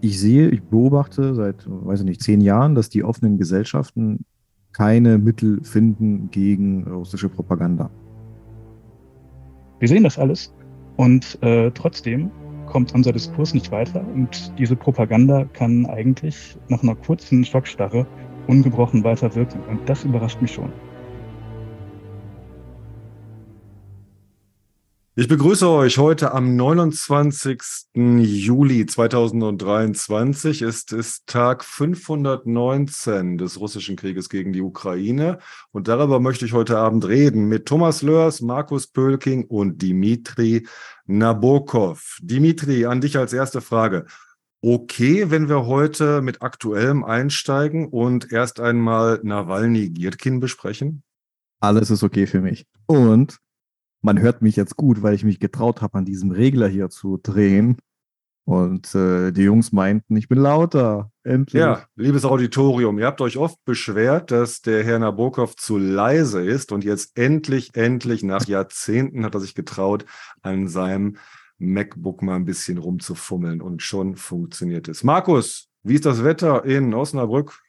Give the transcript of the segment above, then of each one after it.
ich sehe, ich beobachte seit, weiß ich nicht, zehn Jahren, dass die offenen Gesellschaften keine Mittel finden gegen russische Propaganda. Wir sehen das alles und äh, trotzdem kommt unser Diskurs nicht weiter und diese Propaganda kann eigentlich nach einer kurzen Schockstarre ungebrochen weiter wirken und das überrascht mich schon. Ich begrüße euch heute am 29. Juli 2023. Es ist Tag 519 des russischen Krieges gegen die Ukraine. Und darüber möchte ich heute Abend reden mit Thomas Lörs, Markus Pölking und Dimitri Nabokov. Dimitri, an dich als erste Frage. Okay, wenn wir heute mit Aktuellem einsteigen und erst einmal Nawalny-Girkin besprechen? Alles ist okay für mich. Und man hört mich jetzt gut, weil ich mich getraut habe, an diesem Regler hier zu drehen. Und äh, die Jungs meinten, ich bin lauter. Endlich. Ja, liebes Auditorium, ihr habt euch oft beschwert, dass der Herr Nabokov zu leise ist und jetzt endlich, endlich nach Jahrzehnten hat er sich getraut, an seinem MacBook mal ein bisschen rumzufummeln und schon funktioniert es. Markus, wie ist das Wetter in Osnabrück?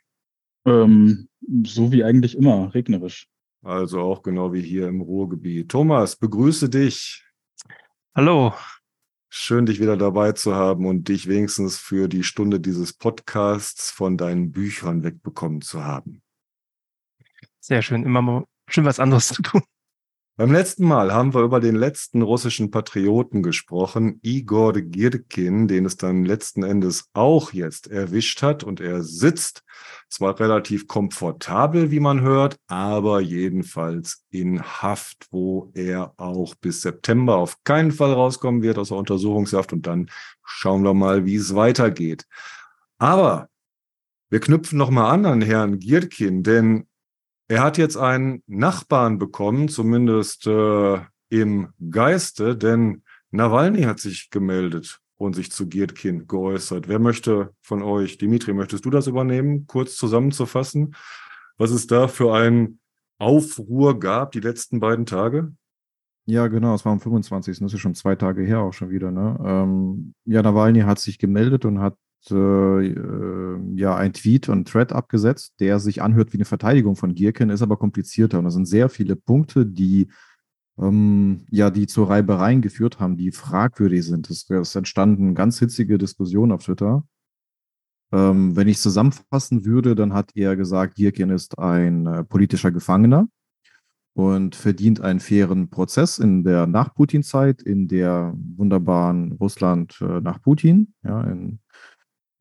Ähm, so wie eigentlich immer, regnerisch. Also auch genau wie hier im Ruhrgebiet. Thomas, begrüße dich. Hallo. Schön, dich wieder dabei zu haben und dich wenigstens für die Stunde dieses Podcasts von deinen Büchern wegbekommen zu haben. Sehr schön, immer mal schön was anderes zu tun. Beim letzten Mal haben wir über den letzten russischen Patrioten gesprochen, Igor Girkin, den es dann letzten Endes auch jetzt erwischt hat. Und er sitzt zwar relativ komfortabel, wie man hört, aber jedenfalls in Haft, wo er auch bis September auf keinen Fall rauskommen wird aus der Untersuchungshaft. Und dann schauen wir mal, wie es weitergeht. Aber wir knüpfen nochmal an an Herrn Girkin, denn er hat jetzt einen Nachbarn bekommen, zumindest äh, im Geiste, denn Nawalny hat sich gemeldet und sich zu Girkin geäußert. Wer möchte von euch, Dimitri, möchtest du das übernehmen, kurz zusammenzufassen, was es da für einen Aufruhr gab die letzten beiden Tage? Ja, genau, es war am 25. Das ist schon zwei Tage her auch schon wieder. Ne? Ähm, ja, Nawalny hat sich gemeldet und hat ja ein Tweet und Thread abgesetzt, der sich anhört wie eine Verteidigung von Gierken, ist aber komplizierter. Und da sind sehr viele Punkte, die ähm, ja, die zu Reibereien geführt haben, die fragwürdig sind. Es, es entstanden ganz hitzige Diskussionen auf Twitter. Ähm, wenn ich zusammenfassen würde, dann hat er gesagt, Gierken ist ein äh, politischer Gefangener und verdient einen fairen Prozess in der Nach-Putin-Zeit, in der wunderbaren Russland äh, nach Putin, ja, in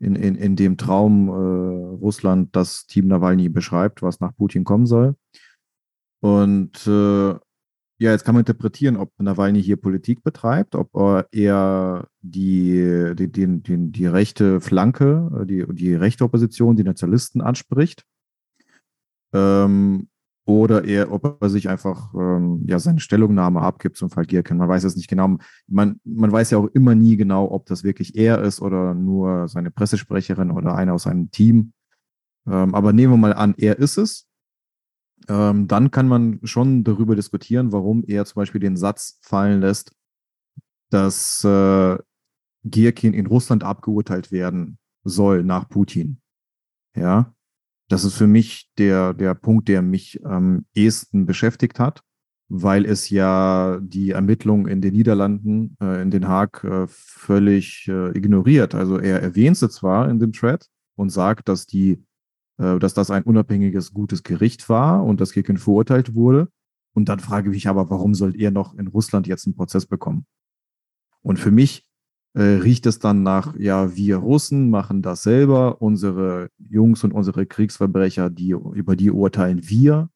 in, in, in dem Traum äh, Russland das Team Nawalny beschreibt, was nach Putin kommen soll. Und äh, ja, jetzt kann man interpretieren, ob Nawalny hier Politik betreibt, ob er die, die, die, die, die rechte Flanke, die, die rechte Opposition, die Nationalisten anspricht. Ähm, oder er, ob er sich einfach ähm, ja seine Stellungnahme abgibt zum Fall Gierken. Man weiß es nicht genau. Man, man weiß ja auch immer nie genau, ob das wirklich er ist oder nur seine Pressesprecherin oder einer aus seinem Team. Ähm, aber nehmen wir mal an, er ist es. Ähm, dann kann man schon darüber diskutieren, warum er zum Beispiel den Satz fallen lässt, dass äh, Gierkin in Russland abgeurteilt werden soll nach Putin. Ja, das ist für mich der, der Punkt, der mich am ehesten beschäftigt hat, weil es ja die Ermittlungen in den Niederlanden, äh, in Den Haag, äh, völlig äh, ignoriert. Also er erwähnt sie zwar in dem Thread und sagt, dass die, äh, dass das ein unabhängiges, gutes Gericht war und dass Kirken verurteilt wurde. Und dann frage ich mich aber, warum soll er noch in Russland jetzt einen Prozess bekommen? Und für mich äh, riecht es dann nach, ja, wir Russen machen das selber, unsere Jungs und unsere Kriegsverbrecher, die, über die urteilen wir.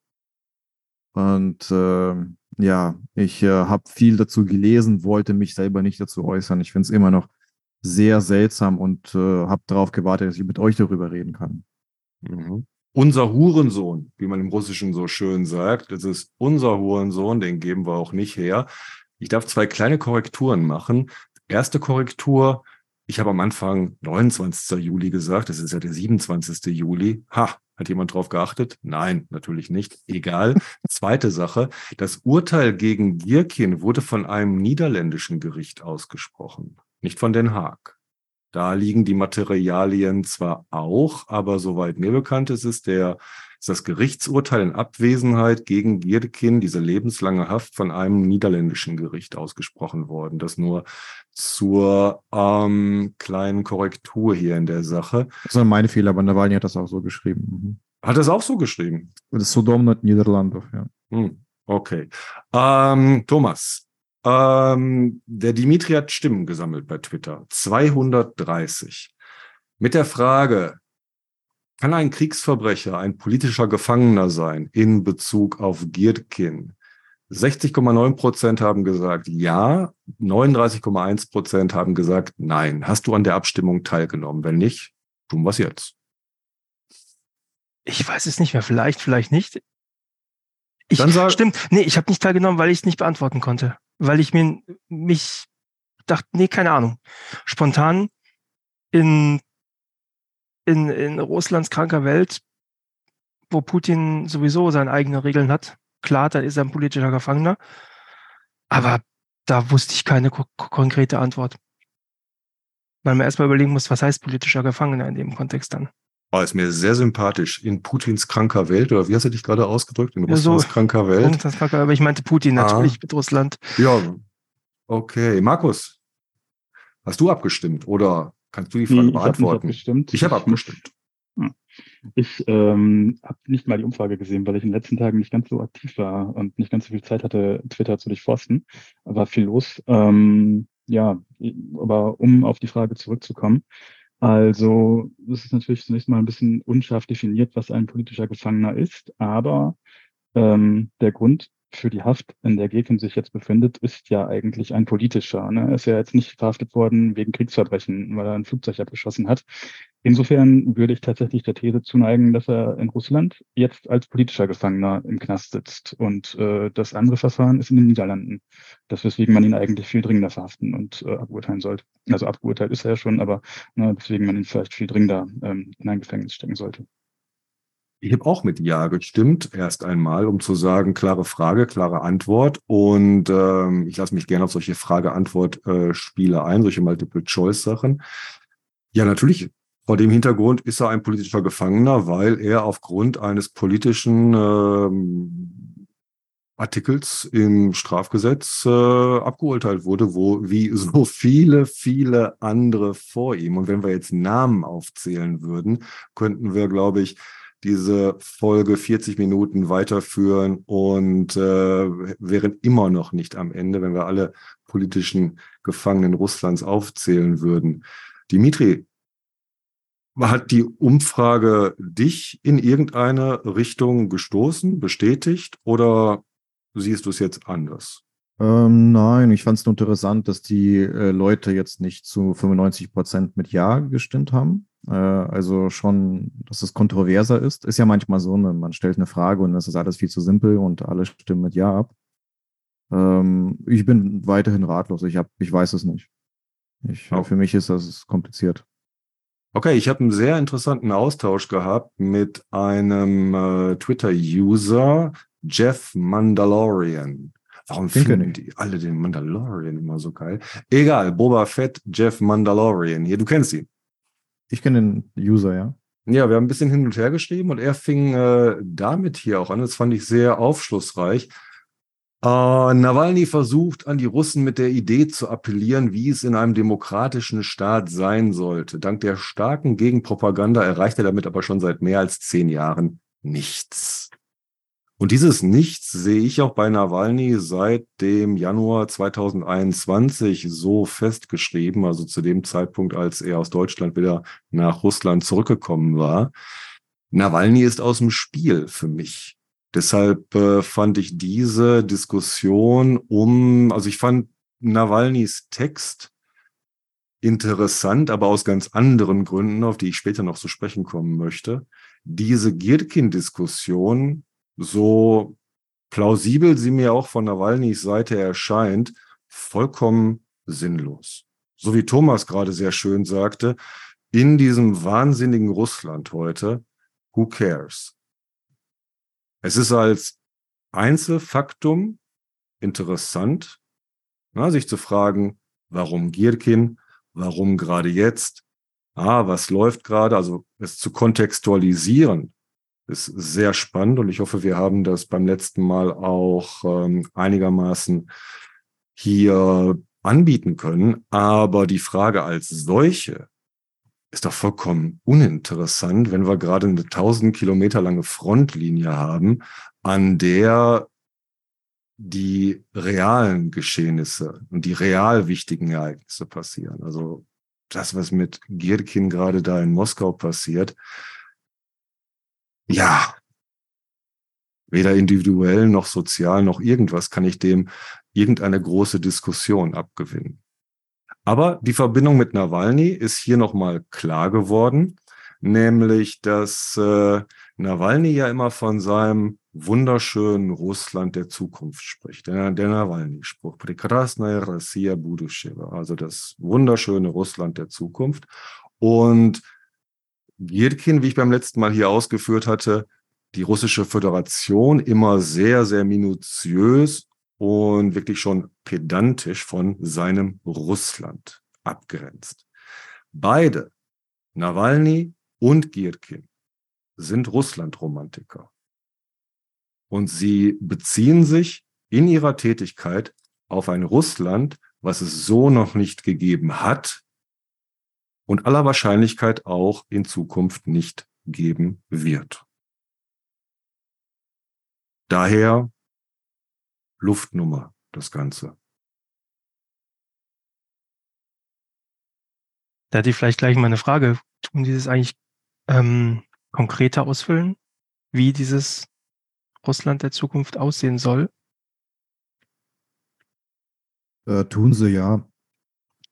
Und äh, ja, ich äh, habe viel dazu gelesen, wollte mich selber nicht dazu äußern. Ich finde es immer noch sehr seltsam und äh, habe darauf gewartet, dass ich mit euch darüber reden kann. Mhm. Unser Hurensohn, wie man im Russischen so schön sagt, das ist unser Hurensohn, den geben wir auch nicht her. Ich darf zwei kleine Korrekturen machen. Erste Korrektur. Ich habe am Anfang 29. Juli gesagt. Es ist ja der 27. Juli. Ha, hat jemand drauf geachtet? Nein, natürlich nicht. Egal. Zweite Sache. Das Urteil gegen Gierkin wurde von einem niederländischen Gericht ausgesprochen, nicht von Den Haag. Da liegen die Materialien zwar auch, aber soweit mir bekannt ist, ist der ist das Gerichtsurteil in Abwesenheit gegen Gierdekin, diese lebenslange Haft von einem niederländischen Gericht ausgesprochen worden. Das nur zur ähm, kleinen Korrektur hier in der Sache. Das sind meine Fehler, aber Nawalny hat das auch so geschrieben. Mhm. Hat es auch so geschrieben? Das ist Sodom not Niederlandov, ja. Hm, okay. Ähm, Thomas, ähm, der Dimitri hat Stimmen gesammelt bei Twitter. 230. Mit der Frage, kann ein Kriegsverbrecher ein politischer Gefangener sein in Bezug auf Girkin? 60,9 Prozent haben gesagt ja, 39,1 Prozent haben gesagt nein. Hast du an der Abstimmung teilgenommen? Wenn nicht, tun wir es jetzt. Ich weiß es nicht mehr. Vielleicht, vielleicht nicht. Ich, Dann sag, stimmt. Nee, ich habe nicht teilgenommen, weil ich es nicht beantworten konnte. Weil ich mir mich dachte, nee, keine Ahnung. Spontan in in, in Russlands kranker Welt, wo Putin sowieso seine eigenen Regeln hat, klar, dann ist er ein politischer Gefangener. Aber da wusste ich keine ko konkrete Antwort. Weil man erstmal überlegen muss, was heißt politischer Gefangener in dem Kontext dann. Oh, ist mir sehr sympathisch. In Putins kranker Welt, oder wie hast du dich gerade ausgedrückt? In Russlands ja, so, kranker Welt? Russlands kranker, aber ich meinte Putin ah. natürlich mit Russland. Ja, okay. Markus, hast du abgestimmt oder Kannst du die Frage nee, beantworten? Ich habe abgestimmt. Ich habe abgestimmt. Hm. Ich ähm, habe nicht mal die Umfrage gesehen, weil ich in den letzten Tagen nicht ganz so aktiv war und nicht ganz so viel Zeit hatte, Twitter zu durchforsten. War viel los. Ähm, ja, aber um auf die Frage zurückzukommen. Also, das ist natürlich zunächst mal ein bisschen unscharf definiert, was ein politischer Gefangener ist, aber ähm, der Grund für die Haft, in der Gekin sich jetzt befindet, ist ja eigentlich ein politischer. Ne? Er ist ja jetzt nicht verhaftet worden wegen Kriegsverbrechen, weil er ein Flugzeug abgeschossen hat. Insofern würde ich tatsächlich der These zuneigen, dass er in Russland jetzt als politischer Gefangener im Knast sitzt. Und äh, das andere Verfahren ist in den Niederlanden. Das weswegen man ihn eigentlich viel dringender verhaften und äh, aburteilen sollte. Also abgeurteilt ist er ja schon, aber ne, deswegen man ihn vielleicht viel dringender ähm, in ein Gefängnis stecken sollte. Ich habe auch mit Ja gestimmt, erst einmal, um zu sagen, klare Frage, klare Antwort. Und ähm, ich lasse mich gerne auf solche Frage-Antwort-Spiele äh, ein, solche Multiple-Choice-Sachen. Ja, natürlich, vor dem Hintergrund ist er ein politischer Gefangener, weil er aufgrund eines politischen ähm, Artikels im Strafgesetz äh, abgeurteilt wurde, wo wie so viele, viele andere vor ihm. Und wenn wir jetzt Namen aufzählen würden, könnten wir, glaube ich, diese Folge 40 Minuten weiterführen und äh, wären immer noch nicht am Ende, wenn wir alle politischen Gefangenen Russlands aufzählen würden. Dimitri, hat die Umfrage dich in irgendeine Richtung gestoßen, bestätigt oder siehst du es jetzt anders? Ähm, nein, ich fand es nur interessant, dass die äh, Leute jetzt nicht zu 95 Prozent mit Ja gestimmt haben. Äh, also schon, dass es kontroverser ist. Ist ja manchmal so, ne? man stellt eine Frage und das ist alles viel zu simpel und alle stimmen mit Ja ab. Ähm, ich bin weiterhin ratlos. Ich, hab, ich weiß es nicht. Ich, oh. Für mich ist das kompliziert. Okay, ich habe einen sehr interessanten Austausch gehabt mit einem äh, Twitter-User, Jeff Mandalorian. Warum den finden die alle den Mandalorian immer so geil? Egal, Boba Fett, Jeff Mandalorian. Hier, du kennst ihn. Ich kenne den User, ja. Ja, wir haben ein bisschen hin und her geschrieben und er fing äh, damit hier auch an. Das fand ich sehr aufschlussreich. Äh, Nawalny versucht an die Russen mit der Idee zu appellieren, wie es in einem demokratischen Staat sein sollte. Dank der starken Gegenpropaganda erreicht er damit aber schon seit mehr als zehn Jahren nichts. Und dieses Nichts sehe ich auch bei Nawalny seit dem Januar 2021 so festgeschrieben, also zu dem Zeitpunkt, als er aus Deutschland wieder nach Russland zurückgekommen war. Nawalny ist aus dem Spiel für mich. Deshalb äh, fand ich diese Diskussion um, also ich fand Nawalnys Text interessant, aber aus ganz anderen Gründen, auf die ich später noch zu sprechen kommen möchte. Diese Girkin-Diskussion so plausibel sie mir auch von Nawalnys Seite erscheint, vollkommen sinnlos. So wie Thomas gerade sehr schön sagte, in diesem wahnsinnigen Russland heute, who cares? Es ist als Einzelfaktum interessant, na, sich zu fragen, warum Gierkin, Warum gerade jetzt? Ah, was läuft gerade? Also es zu kontextualisieren ist sehr spannend und ich hoffe, wir haben das beim letzten Mal auch ähm, einigermaßen hier anbieten können. Aber die Frage als solche ist doch vollkommen uninteressant, wenn wir gerade eine 1000 Kilometer lange Frontlinie haben, an der die realen Geschehnisse und die real wichtigen Ereignisse passieren. Also das, was mit Girkin gerade da in Moskau passiert, ja, weder individuell noch sozial noch irgendwas kann ich dem irgendeine große Diskussion abgewinnen. Aber die Verbindung mit Nawalny ist hier nochmal klar geworden, nämlich dass äh, Nawalny ja immer von seinem wunderschönen Russland der Zukunft spricht. Der, der Nawalny-Spruch, Прекрасная Россия будущего, also das wunderschöne Russland der Zukunft. Und Girkin, wie ich beim letzten Mal hier ausgeführt hatte, die russische Föderation immer sehr, sehr minutiös und wirklich schon pedantisch von seinem Russland abgrenzt. Beide, Nawalny und Girkin, sind Russlandromantiker. Und sie beziehen sich in ihrer Tätigkeit auf ein Russland, was es so noch nicht gegeben hat und aller Wahrscheinlichkeit auch in Zukunft nicht geben wird. Daher Luftnummer, das Ganze. Da hätte ich vielleicht gleich mal eine Frage. Tun Sie das eigentlich ähm, konkreter ausfüllen, wie dieses Russland der Zukunft aussehen soll? Äh, tun sie ja.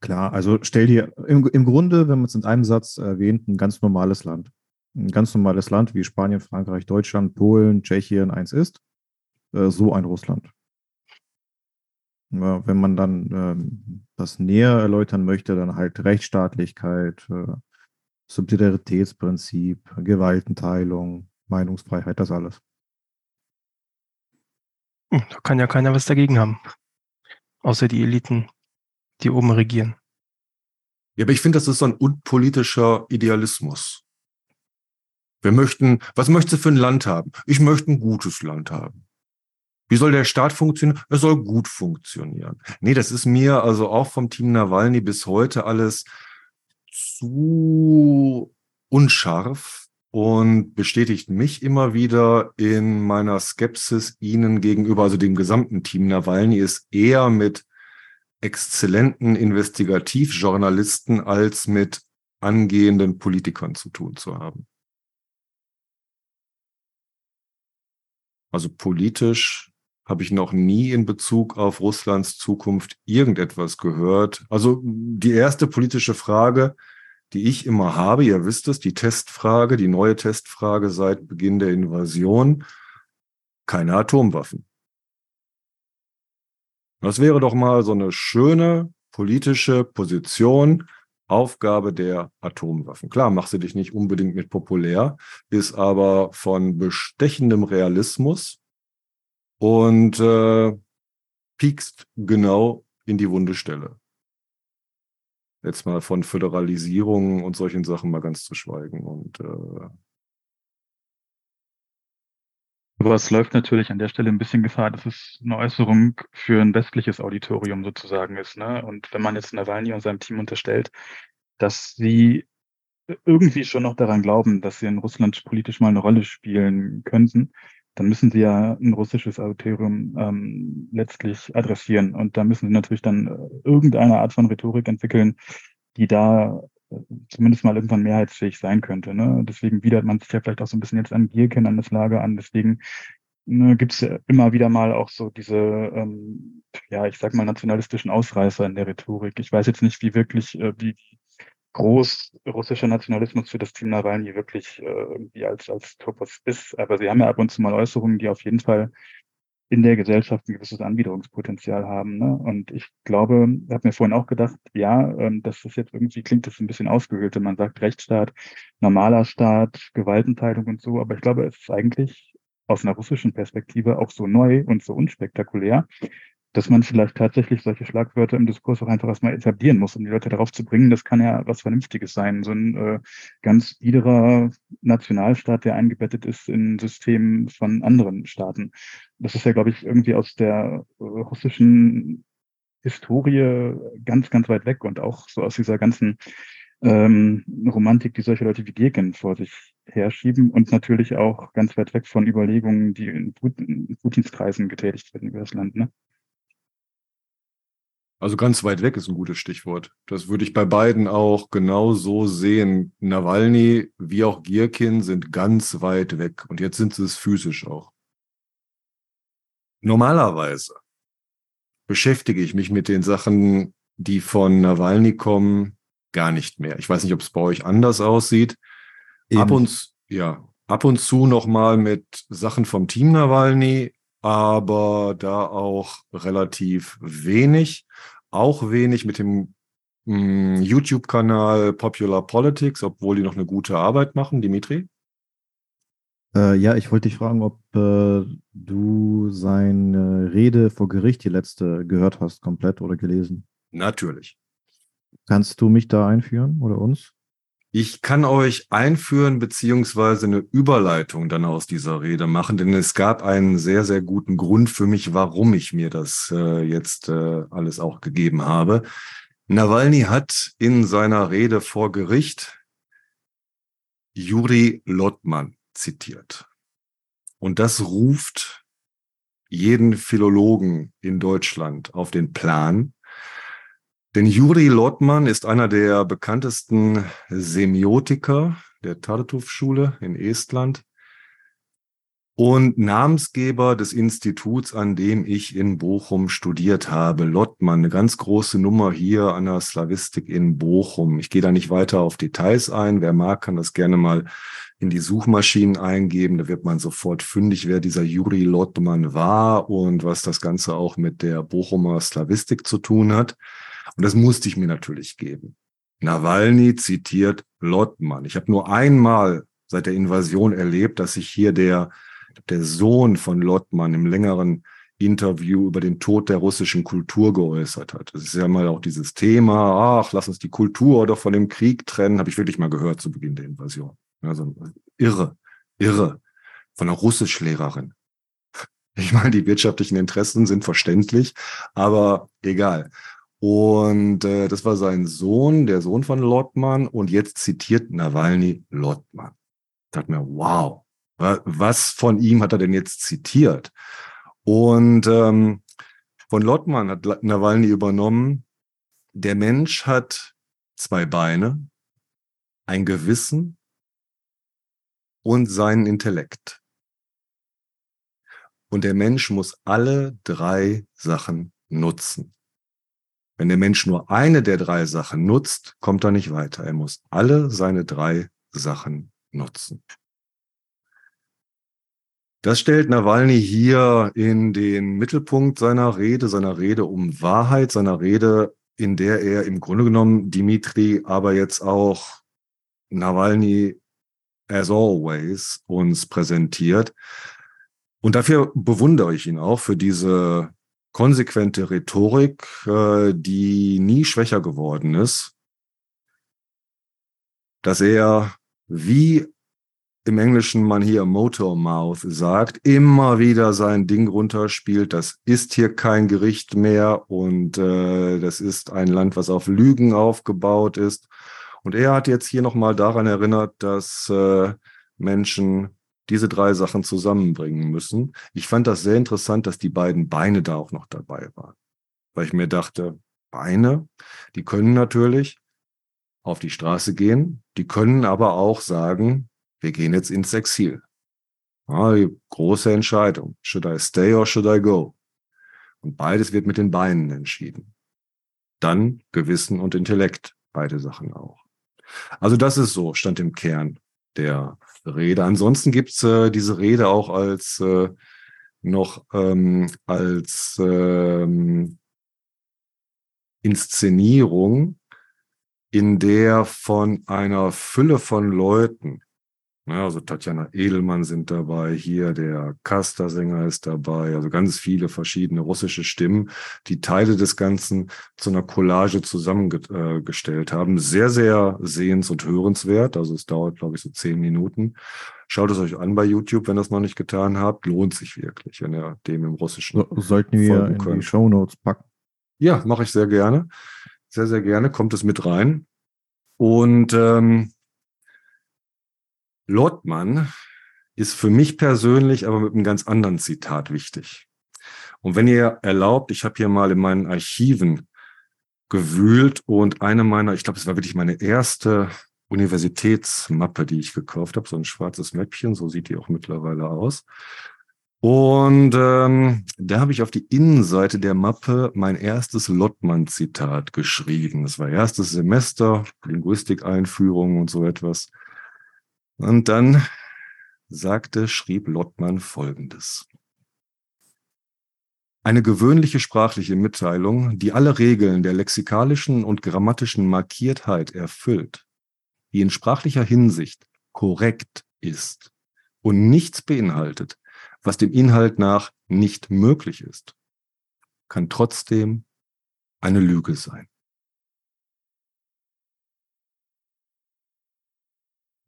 Klar, also stell dir im, im Grunde, wenn man es in einem Satz erwähnt, ein ganz normales Land. Ein ganz normales Land wie Spanien, Frankreich, Deutschland, Polen, Tschechien eins ist. Äh, so ein Russland. Ja, wenn man dann ähm, das näher erläutern möchte, dann halt Rechtsstaatlichkeit, äh, Subsidiaritätsprinzip, Gewaltenteilung, Meinungsfreiheit, das alles. Hm, da kann ja keiner was dagegen haben. Außer die Eliten, die oben regieren. Ja, aber ich finde, das ist so ein unpolitischer Idealismus. Wir möchten, was möchtest du für ein Land haben? Ich möchte ein gutes Land haben. Wie soll der Staat funktionieren? Er soll gut funktionieren. Nee, das ist mir also auch vom Team Nawalny bis heute alles zu unscharf und bestätigt mich immer wieder in meiner Skepsis ihnen gegenüber, also dem gesamten Team Nawalny ist eher mit exzellenten Investigativjournalisten als mit angehenden Politikern zu tun zu haben. Also politisch habe ich noch nie in Bezug auf Russlands Zukunft irgendetwas gehört. Also die erste politische Frage, die ich immer habe, ihr wisst es, die Testfrage, die neue Testfrage seit Beginn der Invasion, keine Atomwaffen. Das wäre doch mal so eine schöne politische Position, Aufgabe der Atomwaffen. Klar, mach sie dich nicht unbedingt mit populär, ist aber von bestechendem Realismus und äh, piekst genau in die wunde Stelle. Jetzt mal von Föderalisierung und solchen Sachen mal ganz zu schweigen. Und äh, aber es läuft natürlich an der Stelle ein bisschen Gefahr, dass es eine Äußerung für ein westliches Auditorium sozusagen ist. Ne? Und wenn man jetzt Nawalny und seinem Team unterstellt, dass sie irgendwie schon noch daran glauben, dass sie in Russland politisch mal eine Rolle spielen könnten, dann müssen sie ja ein russisches Auditorium ähm, letztlich adressieren. Und da müssen sie natürlich dann äh, irgendeine Art von Rhetorik entwickeln, die da zumindest mal irgendwann mehrheitsfähig sein könnte. Ne? Deswegen widert man sich ja vielleicht auch so ein bisschen jetzt an Gierken, an das Lager an. Deswegen ne, gibt es ja immer wieder mal auch so diese, ähm, ja, ich sag mal, nationalistischen Ausreißer in der Rhetorik. Ich weiß jetzt nicht, wie wirklich, äh, wie groß russischer Nationalismus für das Team Nawalny wirklich äh, irgendwie als, als Topos ist. Aber sie haben ja ab und zu mal Äußerungen, die auf jeden Fall in der Gesellschaft ein gewisses Anwiderungspotenzial haben. Ne? Und ich glaube, ich habe mir vorhin auch gedacht, ja, ähm, das ist jetzt irgendwie, klingt das ein bisschen ausgehöhlt, wenn man sagt Rechtsstaat, normaler Staat, Gewaltenteilung und so. Aber ich glaube, es ist eigentlich aus einer russischen Perspektive auch so neu und so unspektakulär, dass man vielleicht tatsächlich solche Schlagwörter im Diskurs auch einfach erstmal etablieren muss, um die Leute darauf zu bringen. Das kann ja was Vernünftiges sein. So ein äh, ganz biederer Nationalstaat, der eingebettet ist in Systemen von anderen Staaten. Das ist ja, glaube ich, irgendwie aus der äh, russischen Historie ganz, ganz weit weg und auch so aus dieser ganzen ähm, Romantik, die solche Leute wie Gierken vor sich herschieben und natürlich auch ganz weit weg von Überlegungen, die in, Putins Kreisen getätigt werden über das Land. Ne? Also ganz weit weg ist ein gutes Stichwort. Das würde ich bei beiden auch genau so sehen. Nawalny wie auch Gierkin sind ganz weit weg und jetzt sind sie es physisch auch. Normalerweise beschäftige ich mich mit den Sachen, die von Nawalny kommen, gar nicht mehr. Ich weiß nicht, ob es bei euch anders aussieht. Eben. Ab und, ja, ab und zu noch mal mit Sachen vom Team Nawalny, aber da auch relativ wenig. Auch wenig mit dem hm, YouTube-Kanal Popular Politics, obwohl die noch eine gute Arbeit machen. Dimitri? Äh, ja, ich wollte dich fragen, ob äh, du seine Rede vor Gericht, die letzte, gehört hast, komplett oder gelesen. Natürlich. Kannst du mich da einführen oder uns? Ich kann euch einführen beziehungsweise eine Überleitung dann aus dieser Rede machen, denn es gab einen sehr, sehr guten Grund für mich, warum ich mir das äh, jetzt äh, alles auch gegeben habe. Nawalny hat in seiner Rede vor Gericht Juri Lottmann zitiert. Und das ruft jeden Philologen in Deutschland auf den Plan, denn Juri Lottmann ist einer der bekanntesten Semiotiker der Tartuffe-Schule in Estland und Namensgeber des Instituts, an dem ich in Bochum studiert habe. Lottmann, eine ganz große Nummer hier an der Slavistik in Bochum. Ich gehe da nicht weiter auf Details ein. Wer mag, kann das gerne mal in die Suchmaschinen eingeben. Da wird man sofort fündig, wer dieser Juri Lottmann war und was das Ganze auch mit der Bochumer Slavistik zu tun hat. Und das musste ich mir natürlich geben. Nawalny zitiert Lottmann. Ich habe nur einmal seit der Invasion erlebt, dass sich hier der, der Sohn von Lottmann im längeren Interview über den Tod der russischen Kultur geäußert hat. Das ist ja mal auch dieses Thema, ach, lass uns die Kultur oder von dem Krieg trennen, habe ich wirklich mal gehört zu Beginn der Invasion. Also irre, irre. Von einer Russischlehrerin. Ich meine, die wirtschaftlichen Interessen sind verständlich, aber egal. Und äh, das war sein Sohn, der Sohn von Lottmann. Und jetzt zitiert Nawalny Lottmann. Ich dachte mir, wow, was von ihm hat er denn jetzt zitiert? Und ähm, von Lottmann hat Nawalny übernommen, der Mensch hat zwei Beine, ein Gewissen und seinen Intellekt. Und der Mensch muss alle drei Sachen nutzen. Wenn der Mensch nur eine der drei Sachen nutzt, kommt er nicht weiter. Er muss alle seine drei Sachen nutzen. Das stellt Nawalny hier in den Mittelpunkt seiner Rede, seiner Rede um Wahrheit, seiner Rede, in der er im Grunde genommen Dimitri, aber jetzt auch Nawalny as always uns präsentiert. Und dafür bewundere ich ihn auch für diese konsequente Rhetorik, äh, die nie schwächer geworden ist, dass er, wie im Englischen man hier Motor Mouth sagt, immer wieder sein Ding runterspielt. Das ist hier kein Gericht mehr und äh, das ist ein Land, was auf Lügen aufgebaut ist. Und er hat jetzt hier nochmal daran erinnert, dass äh, Menschen diese drei Sachen zusammenbringen müssen. Ich fand das sehr interessant, dass die beiden Beine da auch noch dabei waren. Weil ich mir dachte, Beine, die können natürlich auf die Straße gehen, die können aber auch sagen, wir gehen jetzt ins Exil. Ja, die große Entscheidung. Should I stay or should I go? Und beides wird mit den Beinen entschieden. Dann Gewissen und Intellekt, beide Sachen auch. Also das ist so, stand im Kern der Rede. Ansonsten gibt's äh, diese Rede auch als äh, noch ähm, als ähm, Inszenierung, in der von einer Fülle von Leuten, Ja, also Tatjana Edelmann sind dabei, hier der Kasta-Sänger ist dabei, also ganz viele verschiedene russische Stimmen, die Teile des Ganzen zu einer Collage zusammengestellt haben. Sehr, sehr sehens- und hörenswert. Also es dauert, glaube ich, so zehn Minuten. Schaut es euch an bei YouTube, wenn ihr es noch nicht getan habt. Lohnt sich wirklich, wenn ihr dem im Russischen. So, sollten wir in könnt. die Show Notes packen. Ja, mache ich sehr gerne. Sehr, sehr gerne. Kommt es mit rein. Und ähm, Lottmann ist für mich persönlich aber mit einem ganz anderen Zitat wichtig. Und wenn ihr erlaubt, ich habe hier mal in meinen Archiven gewühlt und eine meiner, ich glaube, es war wirklich meine erste Universitätsmappe, die ich gekauft habe, so ein schwarzes Mäppchen, so sieht die auch mittlerweile aus. Und ähm, da habe ich auf die Innenseite der Mappe mein erstes Lottmann-Zitat geschrieben. Das war erstes Semester, Linguistikeinführung und so etwas. Und dann sagte, schrieb Lottmann Folgendes. Eine gewöhnliche sprachliche Mitteilung, die alle Regeln der lexikalischen und grammatischen Markiertheit erfüllt, die in sprachlicher Hinsicht korrekt ist und nichts beinhaltet, was dem Inhalt nach nicht möglich ist, kann trotzdem eine Lüge sein.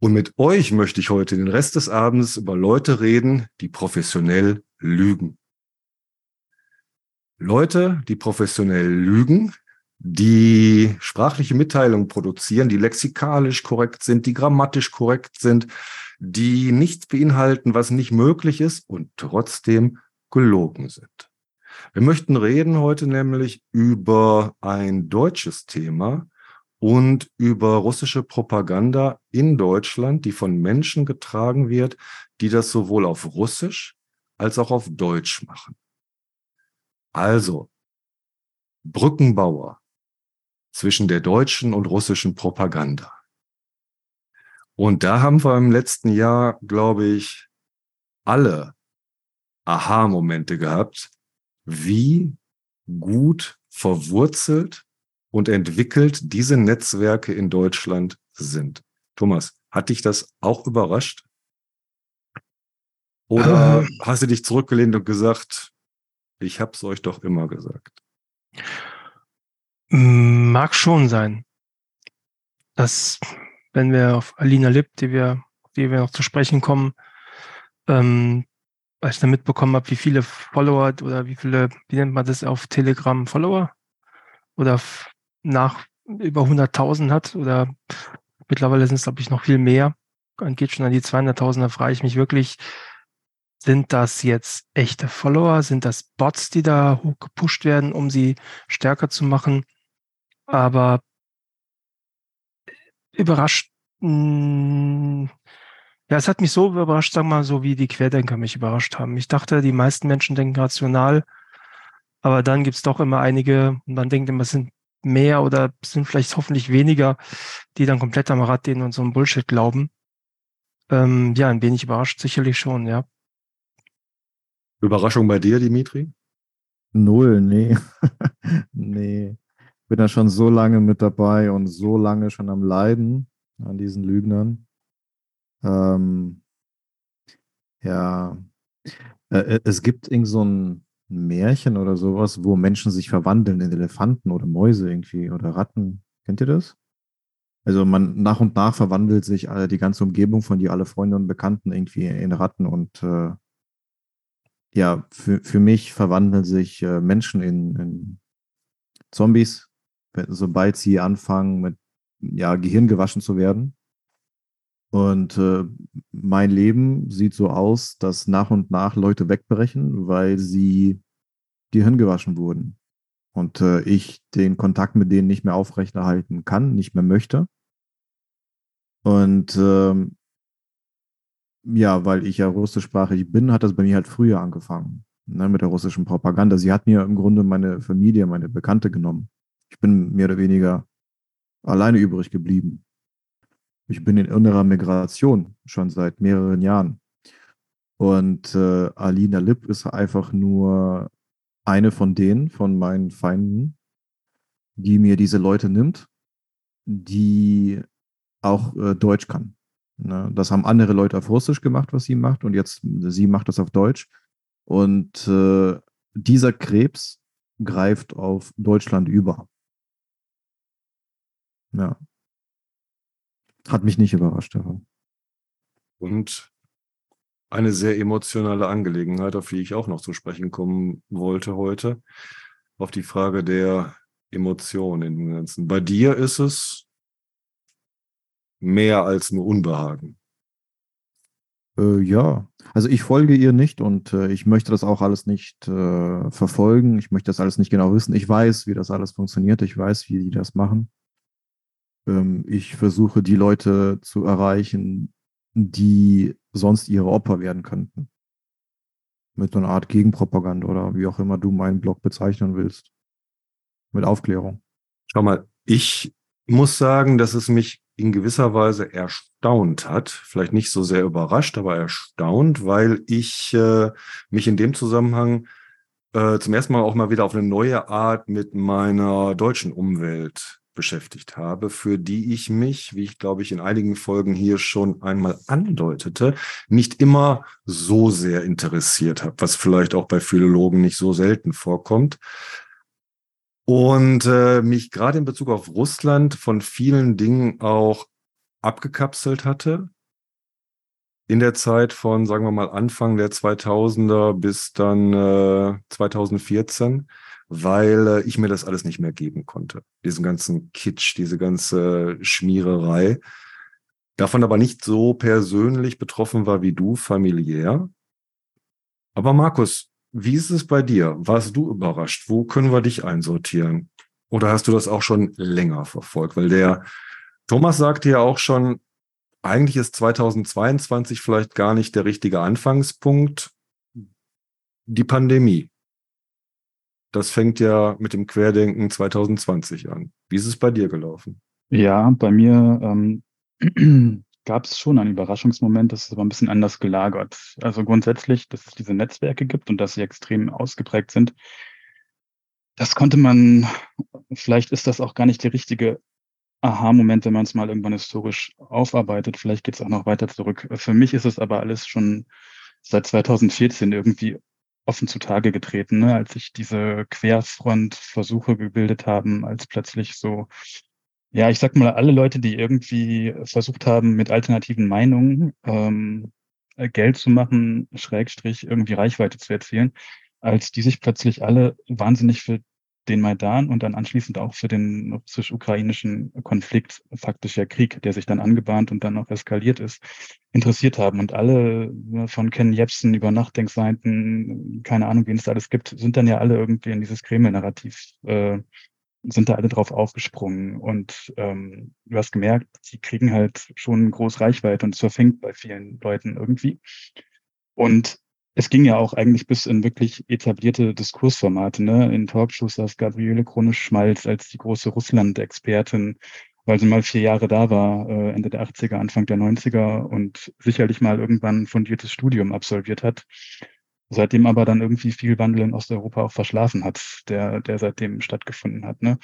Und mit euch möchte ich heute den Rest des Abends über Leute reden, die professionell lügen. Leute, die professionell lügen, die sprachliche Mitteilungen produzieren, die lexikalisch korrekt sind, die grammatisch korrekt sind, die nichts beinhalten, was nicht möglich ist und trotzdem gelogen sind. Wir möchten reden heute nämlich über ein deutsches Thema, und über russische Propaganda in Deutschland, die von Menschen getragen wird, die das sowohl auf Russisch als auch auf Deutsch machen. Also, Brückenbauer zwischen der deutschen und russischen Propaganda. Und da haben wir im letzten Jahr, glaube ich, alle Aha-Momente gehabt, wie gut verwurzelt und entwickelt diese Netzwerke in Deutschland sind. Thomas, hat dich das auch überrascht? Oder ähm, hast du dich zurückgelehnt und gesagt, ich habe es euch doch immer gesagt? Mag schon sein, dass wenn wir auf Alina Lipp, die wir, die wir noch zu sprechen kommen, ähm, als ich dann mitbekommen habe, wie viele Follower oder wie viele, wie nennt man das auf Telegram Follower oder nach über 100.000 hat oder mittlerweile sind es, glaube ich, noch viel mehr. Dann geht schon an die 200.000, da frage ich mich wirklich, sind das jetzt echte Follower? Sind das Bots, die da hochgepusht werden, um sie stärker zu machen? Aber überrascht, mh, hm, ja, es hat mich so überrascht, sagen wir mal, so wie die Querdenker mich überrascht haben. Ich dachte, die meisten Menschen denken rational, aber dann gibt es doch immer einige, und man denkt immer, es sind mehr oder sind vielleicht hoffentlich weniger, die dann komplett am Rad denen und so einen Bullshit glauben. Ähm, ja, ein wenig überrascht, sicherlich schon, ja. Überraschung bei dir, Dimitri? Null, nee. nee. Bin da schon so lange mit dabei und so lange schon am Leiden an diesen Lügnern. Ähm, ja, äh, äh es gibt irgend so ein Märchen oder sowas, wo Menschen sich verwandeln in Elefanten oder Mäuse irgendwie oder Ratten. Kennt ihr das? Also man nach und nach verwandelt sich äh, die ganze Umgebung von dir, alle Freunde und Bekannten irgendwie in Ratten und äh, ja, für, für mich verwandeln sich äh, Menschen in, in Zombies, sobald sie anfangen mit ja, Gehirn gewaschen zu werden. Und äh, mein Leben sieht so aus, dass nach und nach Leute wegbrechen, weil sie Gehirn gewaschen wurden. Und äh, ich den Kontakt mit denen nicht mehr aufrechterhalten kann, nicht mehr möchte. Und ähm, ja, weil ich ja russischsprachig bin, hat das bei mir halt früher angefangen, ne, mit der russischen Propaganda. Sie hat mir im Grunde meine Familie, meine Bekannte genommen. Ich bin mehr oder weniger alleine übrig geblieben. Ich bin in innerer Migration schon seit mehreren Jahren. Und äh, Alina Lipp ist einfach nur eine von denen, von meinen Feinden, die mir diese Leute nimmt, die auch äh, Deutsch kann. Ne? Das haben andere Leute auf Russisch gemacht, was sie macht, und jetzt sie macht das auf Deutsch. Und äh, dieser Krebs greift auf Deutschland über. Ja. Hat mich nicht überrascht davon. Und eine sehr emotionale Angelegenheit, auf die ich auch noch zu sprechen kommen wollte heute, auf die Frage der Emotionen in dem Ganzen. Bei dir ist es mehr als nur Unbehagen. Äh, ja, also ich folge ihr nicht und äh, ich möchte das auch alles nicht äh, verfolgen. Ich möchte das alles nicht genau wissen. Ich weiß, wie das alles funktioniert. Ich weiß, wie die das machen. Ähm, ich versuche, die Leute zu erreichen, die sonst ihre Opfer werden könnten. Mit einer Art Gegenpropaganda oder wie auch immer du meinen Blog bezeichnen willst. Mit Aufklärung. Schau mal, ich muss sagen, dass es mich in gewisser Weise erstaunt hat, vielleicht nicht so sehr überrascht, aber erstaunt, weil ich äh, mich in dem Zusammenhang äh, zum ersten Mal auch mal wieder auf eine neue Art mit meiner deutschen Umwelt beschäftigt habe, für die ich mich, wie ich glaube ich in einigen Folgen hier schon einmal andeutete, nicht immer so sehr interessiert habe, was vielleicht auch bei Philologen nicht so selten vorkommt. Und äh, mich gerade in Bezug auf Russland von vielen Dingen auch abgekapselt hatte. In der Zeit von, sagen wir mal, Anfang der 2000er bis dann äh, 2014 weil äh, ich mir das alles nicht mehr geben konnte. Diesen ganzen Kitsch, diese ganze Schmiererei. Davon aber nicht so persönlich betroffen war wie du, familiär. Aber Markus, wie ist es bei dir? Warst du überrascht? Wo können wir dich einsortieren? Oder hast du das auch schon länger verfolgt? Weil der Thomas sagte ja auch schon, eigentlich ist 2022 vielleicht gar nicht der richtige Anfangspunkt. Die Pandemie. Das fängt ja mit dem Querdenken 2020 an. Wie ist es bei dir gelaufen? Ja, bei mir ähm, gab es schon einen Überraschungsmoment, das ist aber ein bisschen anders gelagert. Also grundsätzlich, dass es diese Netzwerke gibt und dass sie extrem ausgeprägt sind. Das konnte man, vielleicht ist das auch gar nicht der richtige Aha-Moment, wenn man es mal irgendwann historisch aufarbeitet. Vielleicht geht es auch noch weiter zurück. Für mich ist es aber alles schon seit 2014 irgendwie offen zutage getreten, ne? als sich diese Querfront-Versuche gebildet haben, als plötzlich so, ja, ich sag mal, alle Leute, die irgendwie versucht haben, mit alternativen Meinungen ähm, Geld zu machen, Schrägstrich irgendwie Reichweite zu erzielen, als die sich plötzlich alle wahnsinnig für den Maidan und dann anschließend auch für den russisch-ukrainischen Konflikt, faktisch ja Krieg, der sich dann angebahnt und dann auch eskaliert ist, interessiert haben. Und alle ne, von Ken Jebsen über Nachdenkseiten, keine Ahnung, wen es da alles gibt, sind dann ja alle irgendwie in dieses Kreml-Narrativ, äh, sind da alle drauf aufgesprungen. Und ähm, du hast gemerkt, die kriegen halt schon groß Reichweite und es verfängt bei vielen Leuten irgendwie. Und es ging ja auch eigentlich bis in wirklich etablierte Diskursformate. Ne? In Talkshows saß Gabriele Krone-Schmalz als die große Russland-Expertin, weil sie mal vier Jahre da war, äh, Ende der 80er, Anfang der 90er und sicherlich mal irgendwann ein fundiertes Studium absolviert hat. Seitdem aber dann irgendwie viel Wandel in Osteuropa auch verschlafen hat, der, der seitdem stattgefunden hat. Ne?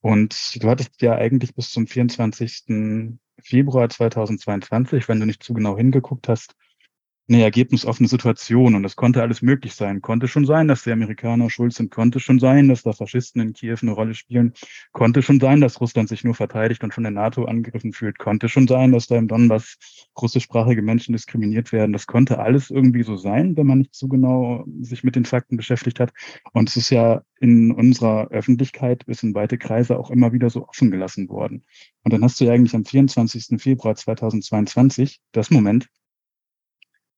Und du hattest ja eigentlich bis zum 24. Februar 2022, wenn du nicht zu genau hingeguckt hast, eine ergebnisoffene Situation und es konnte alles möglich sein. Konnte schon sein, dass die Amerikaner schuld sind, konnte schon sein, dass da Faschisten in Kiew eine Rolle spielen, konnte schon sein, dass Russland sich nur verteidigt und von der NATO angegriffen fühlt, konnte schon sein, dass da im Donbass russischsprachige Menschen diskriminiert werden. Das konnte alles irgendwie so sein, wenn man nicht zu genau sich mit den Fakten beschäftigt hat. Und es ist ja in unserer Öffentlichkeit bis in weite Kreise auch immer wieder so offen gelassen worden. Und dann hast du ja eigentlich am 24. Februar 2022 das Moment,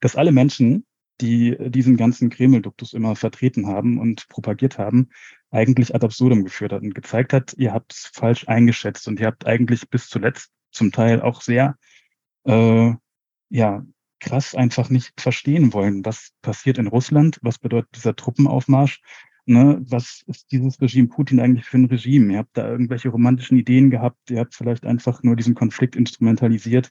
dass alle Menschen, die diesen ganzen Kreml-Duktus immer vertreten haben und propagiert haben, eigentlich ad absurdum geführt hat und gezeigt hat, ihr habt es falsch eingeschätzt und ihr habt eigentlich bis zuletzt zum Teil auch sehr, äh, ja, krass einfach nicht verstehen wollen, was passiert in Russland, was bedeutet dieser Truppenaufmarsch, ne, was ist dieses Regime Putin eigentlich für ein Regime? Ihr habt da irgendwelche romantischen Ideen gehabt, ihr habt vielleicht einfach nur diesen Konflikt instrumentalisiert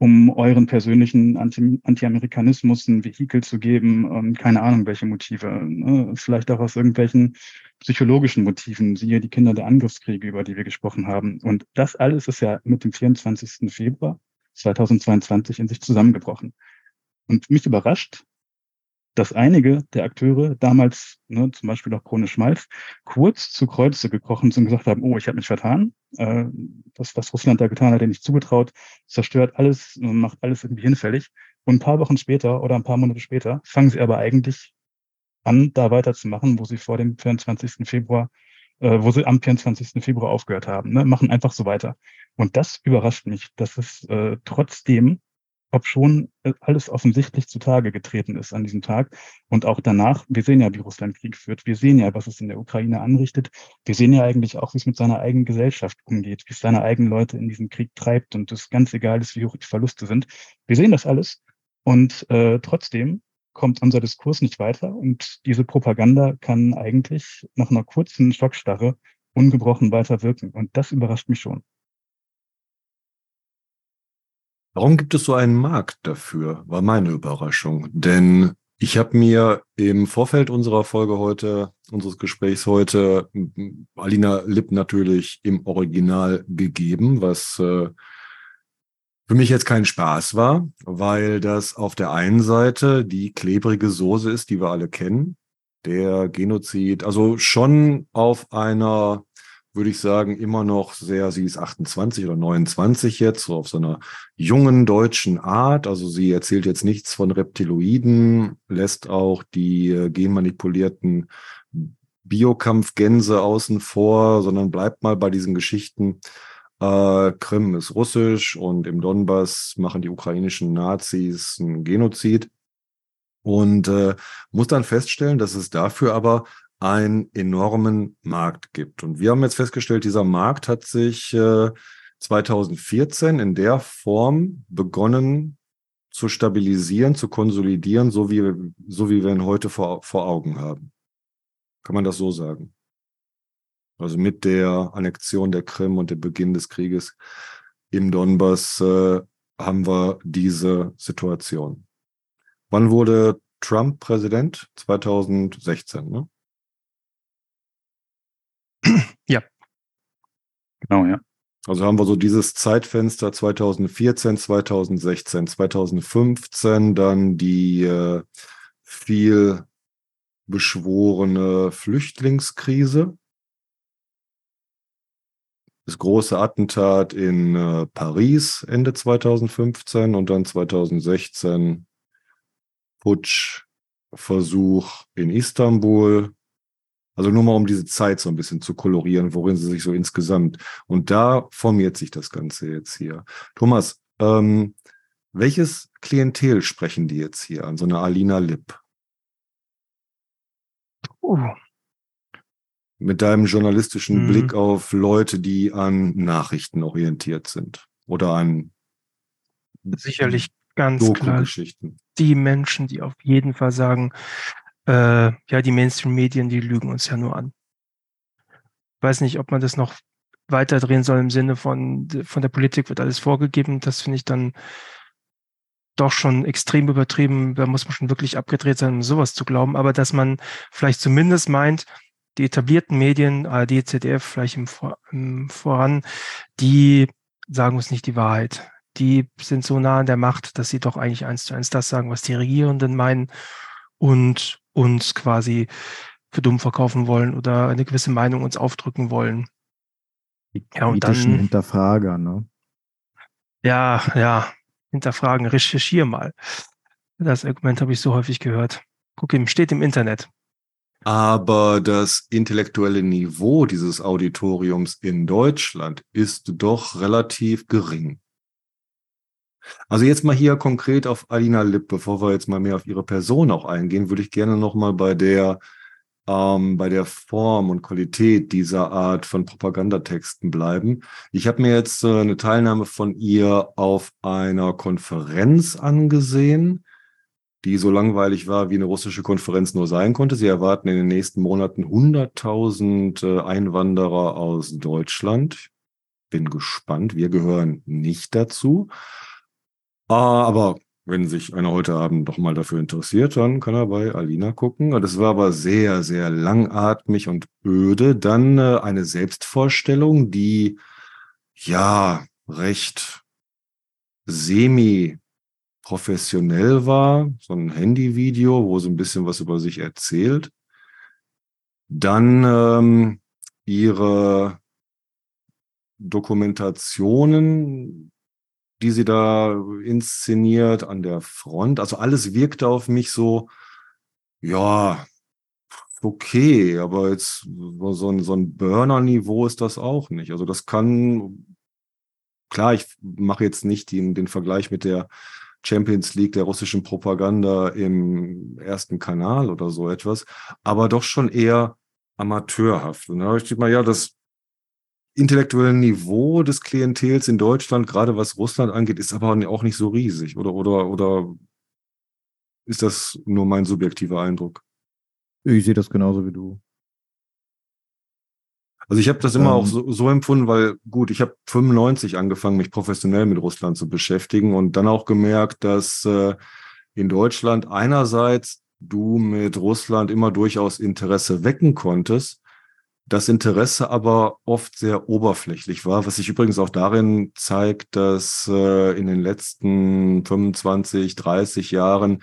um euren persönlichen Anti-Amerikanismus ein Vehikel zu geben, ähm, keine Ahnung, welche Motive, ne? vielleicht auch aus irgendwelchen psychologischen Motiven, siehe die Kinder der Angriffskriege, über die wir gesprochen haben. Und das alles ist ja mit dem 24. Februar 2022 in sich zusammengebrochen. Und mich überrascht, dass einige der Akteure damals, ne, zum Beispiel auch Krone Schmalz, kurz zu Kreuze gekrochen sind und gesagt haben, oh, ich habe mich vertan. Äh, das, was Russland da getan hat, den nicht zugetraut, zerstört alles, macht alles irgendwie hinfällig. Und ein paar Wochen später oder ein paar Monate später fangen sie aber eigentlich an, da weiterzumachen, wo sie vor dem 24. Februar, äh, wo sie am 24. Februar aufgehört haben, ne, machen einfach so weiter. Und das überrascht mich, dass es äh, trotzdem ob schon äh, alles offensichtlich zutage getreten ist an diesem Tag. Und auch danach, wir sehen ja, wie Russland Krieg führt. Wir sehen ja, was es in der Ukraine anrichtet. Wir sehen ja eigentlich auch, wie es mit seiner eigenen Gesellschaft umgeht, wie es seine eigenen Leute in diesem Krieg treibt und es ganz egal ist, wie hoch die Verluste sind. Wir sehen das alles. Und äh, trotzdem kommt unser Diskurs nicht weiter. Und diese Propaganda kann eigentlich nach einer kurzen Schockstarre ungebrochen weiter wirken. Und das überrascht mich schon. Warum gibt es so einen Markt dafür? War meine Überraschung. Denn ich habe mir im Vorfeld unserer Folge heute, unseres Gesprächs heute, Alina Lipp natürlich im Original gegeben, was äh, für mich jetzt kein Spaß war, weil das auf der einen Seite die klebrige Soße ist, die wir alle kennen. Der Genozid, also schon auf einer würde ich sagen, immer noch sehr, sie ist 28 oder 29 jetzt, so auf so einer jungen deutschen Art. Also sie erzählt jetzt nichts von Reptiloiden, lässt auch die äh, genmanipulierten Biokampfgänse außen vor, sondern bleibt mal bei diesen Geschichten. Äh, Krim ist russisch und im Donbass machen die ukrainischen Nazis einen Genozid. Und äh, muss dann feststellen, dass es dafür aber einen enormen Markt gibt. Und wir haben jetzt festgestellt, dieser Markt hat sich äh, 2014 in der Form begonnen zu stabilisieren, zu konsolidieren, so wie, so wie wir ihn heute vor, vor Augen haben. Kann man das so sagen? Also mit der Annexion der Krim und dem Beginn des Krieges im Donbass äh, haben wir diese Situation. Wann wurde Trump Präsident? 2016, ne? Ja. Genau, ja. Also haben wir so dieses Zeitfenster 2014, 2016, 2015, dann die äh, viel beschworene Flüchtlingskrise, das große Attentat in äh, Paris Ende 2015 und dann 2016 Putschversuch in Istanbul, also nur mal um diese Zeit so ein bisschen zu kolorieren, worin sie sich so insgesamt. Und da formiert sich das Ganze jetzt hier. Thomas, ähm, welches Klientel sprechen die jetzt hier an, so eine Alina Lipp? Uh. Mit deinem journalistischen mhm. Blick auf Leute, die an Nachrichten orientiert sind oder an sicherlich ganz klar die Menschen, die auf jeden Fall sagen, äh, ja, die Mainstream-Medien, die lügen uns ja nur an. Ich weiß nicht, ob man das noch weiter drehen soll im Sinne von, von der Politik wird alles vorgegeben. Das finde ich dann doch schon extrem übertrieben. Da muss man schon wirklich abgedreht sein, um sowas zu glauben. Aber dass man vielleicht zumindest meint, die etablierten Medien, ARD, ZDF, vielleicht im, Vor im Voran, die sagen uns nicht die Wahrheit. Die sind so nah an der Macht, dass sie doch eigentlich eins zu eins das sagen, was die Regierenden meinen. Und uns quasi für dumm verkaufen wollen oder eine gewisse Meinung uns aufdrücken wollen. Die ja, und dann, Hinterfrager, ne? Ja, ja, hinterfragen, recherchier mal. Das Argument habe ich so häufig gehört. Guck ihm, steht im Internet. Aber das intellektuelle Niveau dieses Auditoriums in Deutschland ist doch relativ gering. Also jetzt mal hier konkret auf Alina Lipp, bevor wir jetzt mal mehr auf ihre Person auch eingehen, würde ich gerne nochmal bei der ähm, bei der Form und Qualität dieser Art von Propagandatexten bleiben. Ich habe mir jetzt äh, eine Teilnahme von ihr auf einer Konferenz angesehen, die so langweilig war, wie eine russische Konferenz nur sein konnte. Sie erwarten in den nächsten Monaten 100.000 äh, Einwanderer aus Deutschland. Bin gespannt. Wir gehören nicht dazu. Ah, aber wenn sich einer heute Abend doch mal dafür interessiert, dann kann er bei Alina gucken. Das war aber sehr, sehr langatmig und öde. Dann äh, eine Selbstvorstellung, die ja recht semi professionell war, so ein Handyvideo, wo sie ein bisschen was über sich erzählt. Dann ähm, ihre Dokumentationen, die sie da inszeniert an der Front. Also alles wirkte auf mich so, ja, okay, aber jetzt so ein, so ein Burner-Niveau ist das auch nicht. Also das kann, klar, ich mache jetzt nicht den, den Vergleich mit der Champions League der russischen Propaganda im ersten Kanal oder so etwas, aber doch schon eher amateurhaft. Und da habe ich mal, ja, das intellektuelle Niveau des Klientels in Deutschland, gerade was Russland angeht, ist aber auch nicht so riesig. Oder, oder, oder ist das nur mein subjektiver Eindruck? Ich sehe das genauso wie du. Also ich habe das immer ähm, auch so, so, empfunden, weil gut, ich habe 95 angefangen, mich professionell mit Russland zu beschäftigen und dann auch gemerkt, dass äh, in Deutschland einerseits du mit Russland immer durchaus Interesse wecken konntest, das Interesse aber oft sehr oberflächlich war, was sich übrigens auch darin zeigt, dass äh, in den letzten 25, 30 Jahren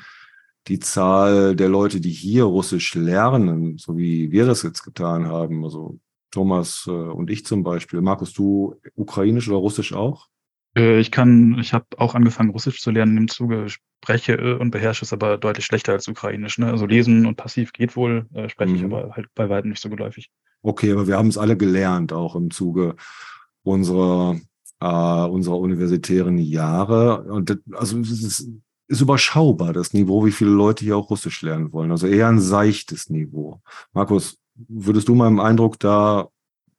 die Zahl der Leute, die hier Russisch lernen, so wie wir das jetzt getan haben, also Thomas äh, und ich zum Beispiel. Markus, du Ukrainisch oder Russisch auch? Äh, ich kann, ich habe auch angefangen, Russisch zu lernen im Zuge, spreche äh, und beherrsche es aber deutlich schlechter als Ukrainisch. Ne? Also lesen und passiv geht wohl, äh, spreche mhm. ich aber halt bei weitem nicht so geläufig. Okay, aber wir haben es alle gelernt, auch im Zuge unserer, äh, unserer universitären Jahre. Und das, also es ist, ist überschaubar, das Niveau, wie viele Leute hier auch Russisch lernen wollen. Also eher ein seichtes Niveau. Markus, würdest du meinem Eindruck da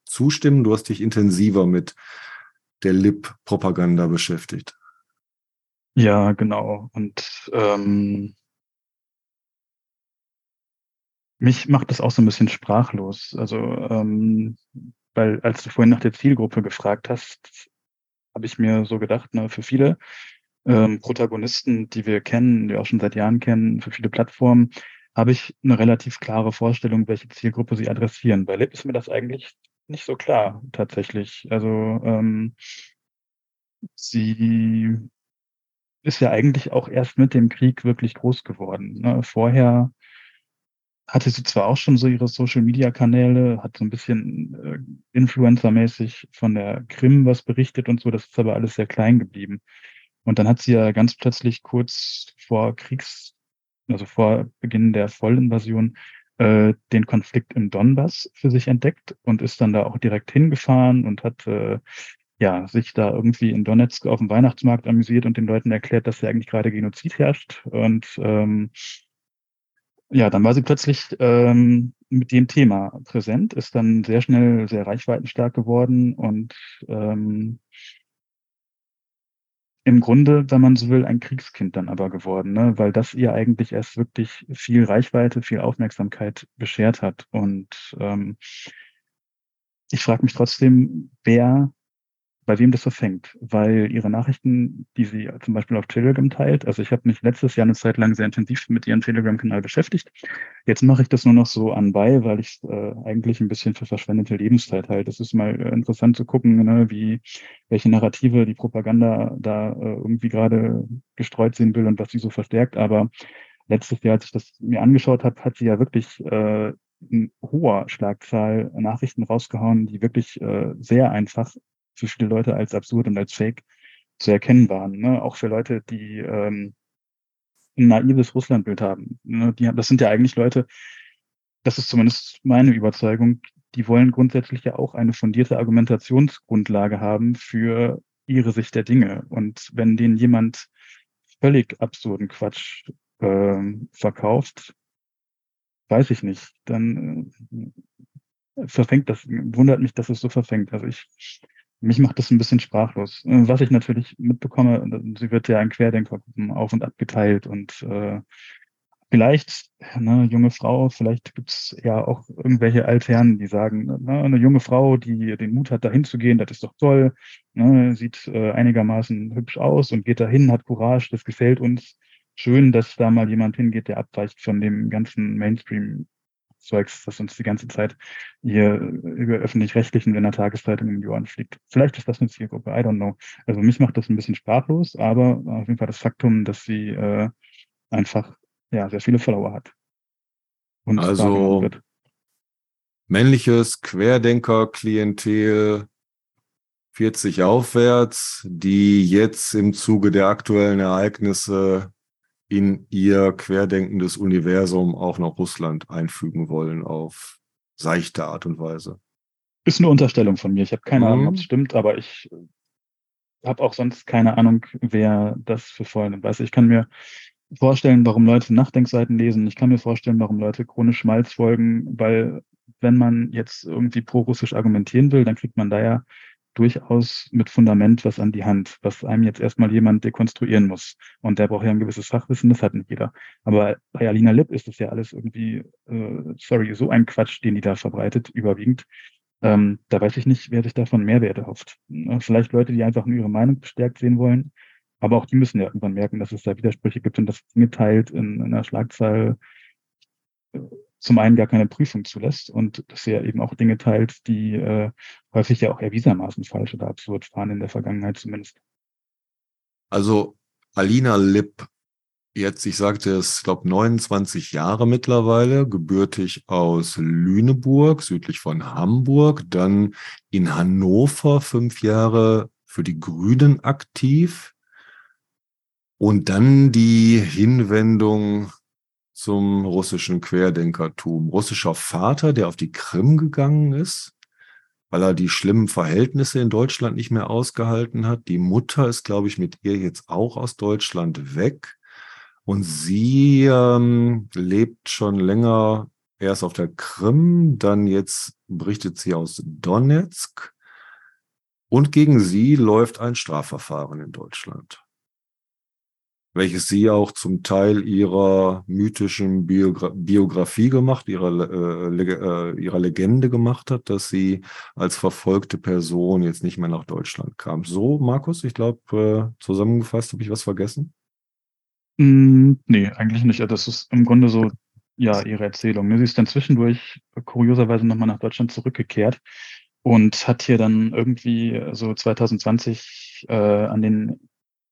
zustimmen? Du hast dich intensiver mit der LIP-Propaganda beschäftigt. Ja, genau. Und ähm, mich macht das auch so ein bisschen sprachlos. Also, ähm, weil als du vorhin nach der Zielgruppe gefragt hast, habe ich mir so gedacht, ne, für viele ähm, Protagonisten, die wir kennen, die auch schon seit Jahren kennen, für viele Plattformen, habe ich eine relativ klare Vorstellung, welche Zielgruppe sie adressieren. Bei Lip ist mir das eigentlich nicht so klar, tatsächlich. Also ähm, sie ist ja eigentlich auch erst mit dem Krieg wirklich groß geworden. Ne? Vorher hatte sie zwar auch schon so ihre Social-Media-Kanäle, hat so ein bisschen äh, Influencer-mäßig von der Krim was berichtet und so, das ist aber alles sehr klein geblieben. Und dann hat sie ja ganz plötzlich kurz vor Kriegs, also vor Beginn der Vollinvasion, äh, den Konflikt im Donbass für sich entdeckt und ist dann da auch direkt hingefahren und hat äh, ja sich da irgendwie in Donetsk auf dem Weihnachtsmarkt amüsiert und den Leuten erklärt, dass ja eigentlich gerade Genozid herrscht. Und ähm, ja, dann war sie plötzlich ähm, mit dem Thema präsent, ist dann sehr schnell sehr reichweitenstark geworden und ähm, im Grunde, wenn man so will, ein Kriegskind dann aber geworden, ne? weil das ihr eigentlich erst wirklich viel Reichweite, viel Aufmerksamkeit beschert hat. Und ähm, ich frage mich trotzdem, wer bei wem das verfängt, weil ihre Nachrichten, die sie zum Beispiel auf Telegram teilt, also ich habe mich letztes Jahr eine Zeit lang sehr intensiv mit ihrem Telegram-Kanal beschäftigt. Jetzt mache ich das nur noch so anbei, weil ich es äh, eigentlich ein bisschen für verschwendete Lebenszeit halte. Es ist mal äh, interessant zu gucken, ne, wie welche Narrative die Propaganda da äh, irgendwie gerade gestreut sehen will und was sie so verstärkt. Aber letztes Jahr, als ich das mir angeschaut habe, hat sie ja wirklich äh, in hoher Schlagzahl Nachrichten rausgehauen, die wirklich äh, sehr einfach für viele Leute als absurd und als fake zu erkennen waren. Ne? Auch für Leute, die ähm, ein naives Russlandbild haben. Ne? Die, das sind ja eigentlich Leute, das ist zumindest meine Überzeugung, die wollen grundsätzlich ja auch eine fundierte Argumentationsgrundlage haben für ihre Sicht der Dinge. Und wenn denen jemand völlig absurden Quatsch äh, verkauft, weiß ich nicht, dann äh, verfängt das, wundert mich, dass es so verfängt. Also ich mich macht das ein bisschen sprachlos. Äh, was ich natürlich mitbekomme, sie wird ja in Querdenkergruppen auf und ab geteilt und äh, vielleicht, eine junge Frau, vielleicht gibt's ja auch irgendwelche Altherren, die sagen, ne, eine junge Frau, die den Mut hat, dahin zu gehen, das ist doch toll, ne, sieht äh, einigermaßen hübsch aus und geht dahin, hat Courage, das gefällt uns. Schön, dass da mal jemand hingeht, der abweicht von dem ganzen Mainstream Zeugs, das uns die ganze Zeit hier über öffentlich-rechtlichen in der Tageszeitung in die Ohren fliegt. Vielleicht ist das eine Zielgruppe, I don't know. Also mich macht das ein bisschen sprachlos, aber auf jeden Fall das Faktum, dass sie äh, einfach ja sehr viele Follower hat. Und also männliches Querdenker-Klientel 40 aufwärts, die jetzt im Zuge der aktuellen Ereignisse in ihr querdenkendes Universum auch noch Russland einfügen wollen auf seichte Art und Weise. Ist eine Unterstellung von mir. Ich habe keine mhm. Ahnung, ob es stimmt, aber ich habe auch sonst keine Ahnung, wer das für voll nimmt. Weißt ich kann mir vorstellen, warum Leute Nachdenkseiten lesen. Ich kann mir vorstellen, warum Leute chronisch Schmalz folgen, weil wenn man jetzt irgendwie pro-russisch argumentieren will, dann kriegt man da ja durchaus mit Fundament was an die Hand, was einem jetzt erstmal jemand dekonstruieren muss. Und der braucht ja ein gewisses Fachwissen, das hat nicht jeder. Aber bei Alina Lipp ist das ja alles irgendwie, äh, sorry, so ein Quatsch, den die da verbreitet, überwiegend. Ähm, da weiß ich nicht, wer sich davon Mehrwerte hofft. Vielleicht Leute, die einfach nur ihre Meinung bestärkt sehen wollen. Aber auch die müssen ja irgendwann merken, dass es da Widersprüche gibt und dass Dinge teilt in, in einer Schlagzahl äh, zum einen gar keine Prüfung zulässt und dass er eben auch Dinge teilt, die äh, häufig ja auch erwiesermaßen falsch oder absurd waren in der Vergangenheit zumindest. Also Alina Lipp, jetzt, ich sagte es, glaube 29 Jahre mittlerweile, gebürtig aus Lüneburg, südlich von Hamburg, dann in Hannover fünf Jahre für die Grünen aktiv und dann die Hinwendung zum russischen Querdenkertum. Russischer Vater, der auf die Krim gegangen ist, weil er die schlimmen Verhältnisse in Deutschland nicht mehr ausgehalten hat. Die Mutter ist, glaube ich, mit ihr jetzt auch aus Deutschland weg. Und sie ähm, lebt schon länger erst auf der Krim, dann jetzt berichtet sie aus Donetsk. Und gegen sie läuft ein Strafverfahren in Deutschland welches sie auch zum Teil ihrer mythischen Biogra Biografie gemacht, ihrer, äh, äh, ihrer Legende gemacht hat, dass sie als verfolgte Person jetzt nicht mehr nach Deutschland kam. So, Markus, ich glaube, äh, zusammengefasst, habe ich was vergessen? Mm, nee, eigentlich nicht. Das ist im Grunde so, ja, ihre Erzählung. Sie ist dann zwischendurch kurioserweise nochmal nach Deutschland zurückgekehrt und hat hier dann irgendwie so 2020 äh, an den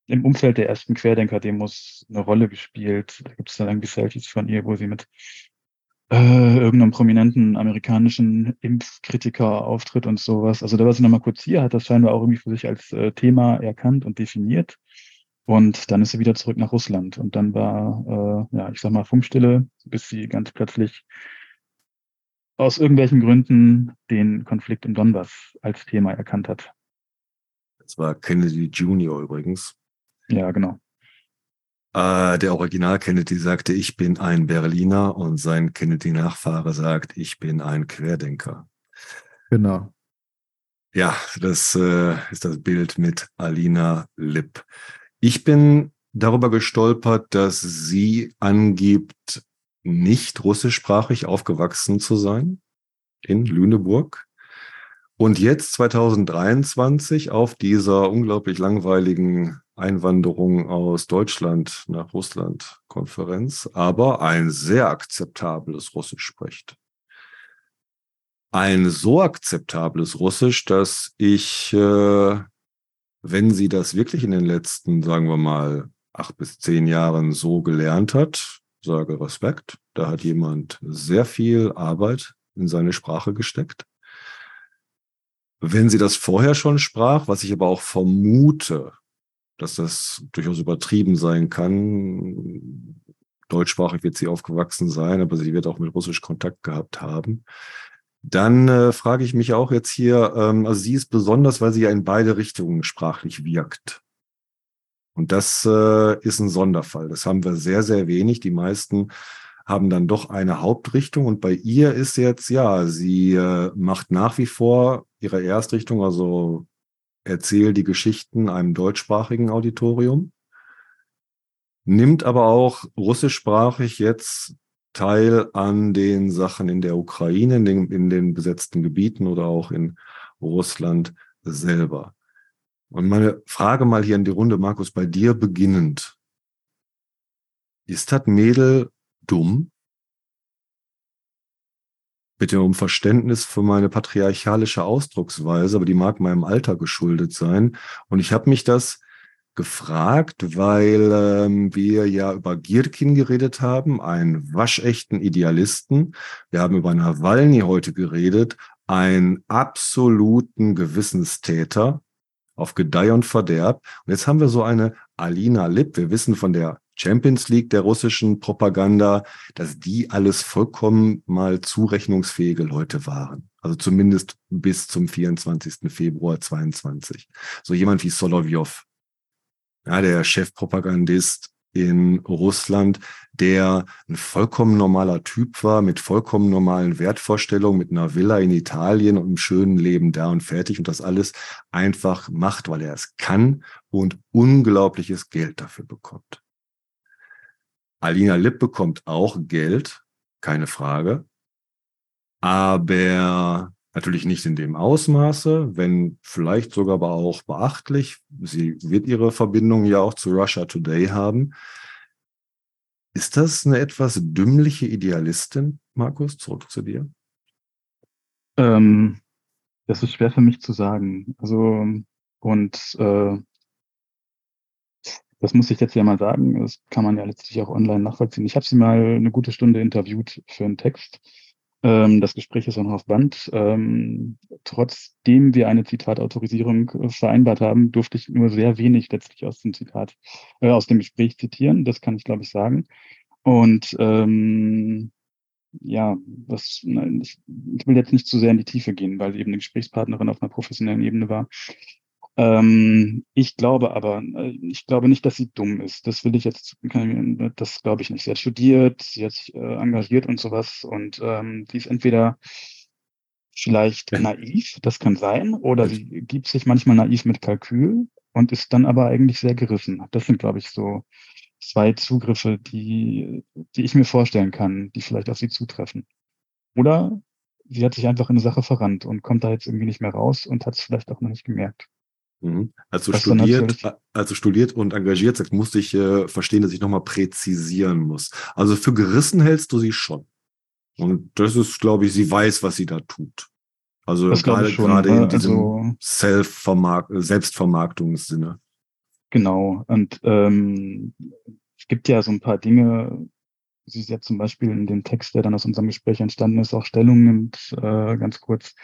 im Umfeld der ersten Querdenker-Demos eine Rolle gespielt. Da gibt es dann irgendwie Selfies von ihr, wo sie mit äh, irgendeinem prominenten amerikanischen Impfkritiker auftritt und sowas. Also da war sie nochmal kurz hier, hat das scheinbar auch irgendwie für sich als äh, Thema erkannt und definiert. Und dann ist sie wieder zurück nach Russland. Und dann war, äh, ja, ich sag mal, Funkstille, bis sie ganz plötzlich aus irgendwelchen Gründen den Konflikt im Donbass als Thema erkannt hat. Das war Kennedy Jr. übrigens. Ja, genau. Äh, der Original Kennedy sagte, ich bin ein Berliner und sein Kennedy-Nachfahre sagt, ich bin ein Querdenker. Genau. Ja, das äh, ist das Bild mit Alina Lipp. Ich bin darüber gestolpert, dass sie angibt, nicht russischsprachig aufgewachsen zu sein in Lüneburg. Und jetzt 2023 auf dieser unglaublich langweiligen Einwanderung aus Deutschland nach Russland Konferenz, aber ein sehr akzeptables Russisch spricht. Ein so akzeptables Russisch, dass ich, äh, wenn sie das wirklich in den letzten, sagen wir mal, acht bis zehn Jahren so gelernt hat, sage Respekt. Da hat jemand sehr viel Arbeit in seine Sprache gesteckt. Wenn sie das vorher schon sprach, was ich aber auch vermute, dass das durchaus übertrieben sein kann. Deutschsprachig wird sie aufgewachsen sein, aber sie wird auch mit Russisch Kontakt gehabt haben. Dann äh, frage ich mich auch jetzt hier, ähm, also sie ist besonders, weil sie ja in beide Richtungen sprachlich wirkt. Und das äh, ist ein Sonderfall. Das haben wir sehr, sehr wenig. Die meisten haben dann doch eine Hauptrichtung. Und bei ihr ist jetzt, ja, sie äh, macht nach wie vor ihre Erstrichtung, also erzähle die Geschichten einem deutschsprachigen Auditorium, nimmt aber auch russischsprachig jetzt teil an den Sachen in der Ukraine, in den, in den besetzten Gebieten oder auch in Russland selber. Und meine Frage mal hier in die Runde, Markus, bei dir beginnend. Ist das Mädel dumm? Bitte um Verständnis für meine patriarchalische Ausdrucksweise, aber die mag meinem Alter geschuldet sein. Und ich habe mich das gefragt, weil ähm, wir ja über Gierkin geredet haben, einen waschechten Idealisten. Wir haben über Nawalny heute geredet, einen absoluten Gewissenstäter auf Gedeih und Verderb. Und jetzt haben wir so eine Alina Lipp. Wir wissen von der Champions League der russischen Propaganda, dass die alles vollkommen mal zurechnungsfähige Leute waren. Also zumindest bis zum 24. Februar 22. So jemand wie Solovyov, ja, der Chefpropagandist in Russland, der ein vollkommen normaler Typ war, mit vollkommen normalen Wertvorstellungen, mit einer Villa in Italien und einem schönen Leben da und fertig und das alles einfach macht, weil er es kann und unglaubliches Geld dafür bekommt. Alina Lipp bekommt auch Geld, keine Frage, aber natürlich nicht in dem Ausmaße, wenn vielleicht sogar aber auch beachtlich. Sie wird ihre Verbindung ja auch zu Russia Today haben. Ist das eine etwas dümmliche Idealistin, Markus? Zurück zu dir. Ähm, das ist schwer für mich zu sagen. Also, und äh, das muss ich jetzt ja mal sagen, das kann man ja letztlich auch online nachvollziehen. Ich habe sie mal eine gute Stunde interviewt für einen Text. Ähm, das Gespräch ist auch noch auf Band. Ähm, trotzdem wir eine Zitatautorisierung äh, vereinbart haben, durfte ich nur sehr wenig letztlich aus dem Zitat, äh, aus dem Gespräch zitieren. Das kann ich, glaube ich, sagen. Und ähm, ja, was, nein, ich, ich will jetzt nicht zu sehr in die Tiefe gehen, weil sie eben eine Gesprächspartnerin auf einer professionellen Ebene war. Ähm, ich glaube aber, äh, ich glaube nicht, dass sie dumm ist. Das will ich jetzt, das glaube ich nicht. Sie hat studiert, sie hat sich äh, engagiert und sowas und ähm, sie ist entweder vielleicht naiv, das kann sein, oder sie gibt sich manchmal naiv mit Kalkül und ist dann aber eigentlich sehr gerissen. Das sind, glaube ich, so zwei Zugriffe, die, die ich mir vorstellen kann, die vielleicht auf sie zutreffen. Oder sie hat sich einfach in eine Sache verrannt und kommt da jetzt irgendwie nicht mehr raus und hat es vielleicht auch noch nicht gemerkt. Mhm. Also studiert, also studiert und engagiert sagt, musste ich äh, verstehen, dass ich nochmal präzisieren muss. Also für gerissen hältst du sie schon. Und das ist, glaube ich, sie weiß, was sie da tut. Also das gerade, gerade in diesem also, Selbstvermarktungssinne. Genau. Und ähm, es gibt ja so ein paar Dinge, sie ist ja zum Beispiel in dem Text, der dann aus unserem Gespräch entstanden ist, auch Stellung nimmt, äh, ganz kurz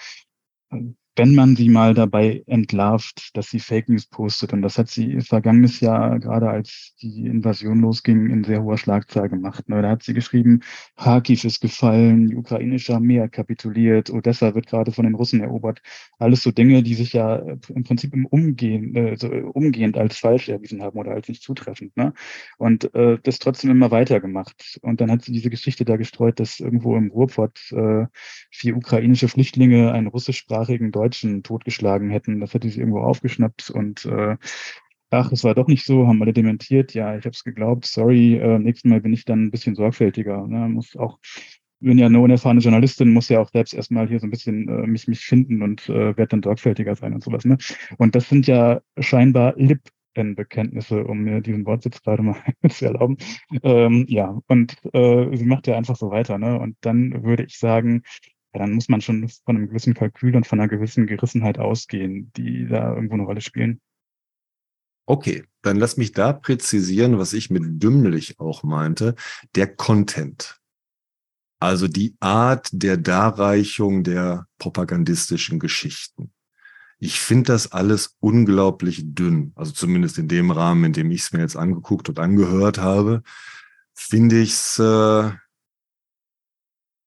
wenn man sie mal dabei entlarvt, dass sie Fake News postet. Und das hat sie vergangenes Jahr, gerade als die Invasion losging, in sehr hoher Schlagzahl gemacht. Ne? Da hat sie geschrieben, Kharkiv ist gefallen, die ukrainische Armee kapituliert, Odessa wird gerade von den Russen erobert. Alles so Dinge, die sich ja im Prinzip im Umgehen, äh, so umgehend als falsch erwiesen haben oder als nicht zutreffend. Ne? Und äh, das trotzdem immer weitergemacht. Und dann hat sie diese Geschichte da gestreut, dass irgendwo im Ruhrpott äh, vier ukrainische Flüchtlinge einen russischsprachigen Deutschen totgeschlagen hätten. Das hätte sie irgendwo aufgeschnappt und äh, ach, es war doch nicht so, haben alle dementiert. Ja, ich habe es geglaubt, sorry, äh, nächstes Mal bin ich dann ein bisschen sorgfältiger. Ne? Muss auch, bin ja eine unerfahrene Journalistin, muss ja auch selbst erstmal hier so ein bisschen äh, mich, mich finden und äh, werde dann sorgfältiger sein und sowas. Ne? Und das sind ja scheinbar Lip Bekenntnisse, um mir diesen Wortsitz gerade mal zu erlauben. Ähm, ja, und äh, sie macht ja einfach so weiter. Ne? Und dann würde ich sagen, ja, dann muss man schon von einem gewissen Kalkül und von einer gewissen Gerissenheit ausgehen, die da irgendwo eine Rolle spielen. Okay, dann lass mich da präzisieren, was ich mit dümmlich auch meinte. Der Content. Also die Art der Darreichung der propagandistischen Geschichten. Ich finde das alles unglaublich dünn. Also zumindest in dem Rahmen, in dem ich es mir jetzt angeguckt und angehört habe, finde ich es äh,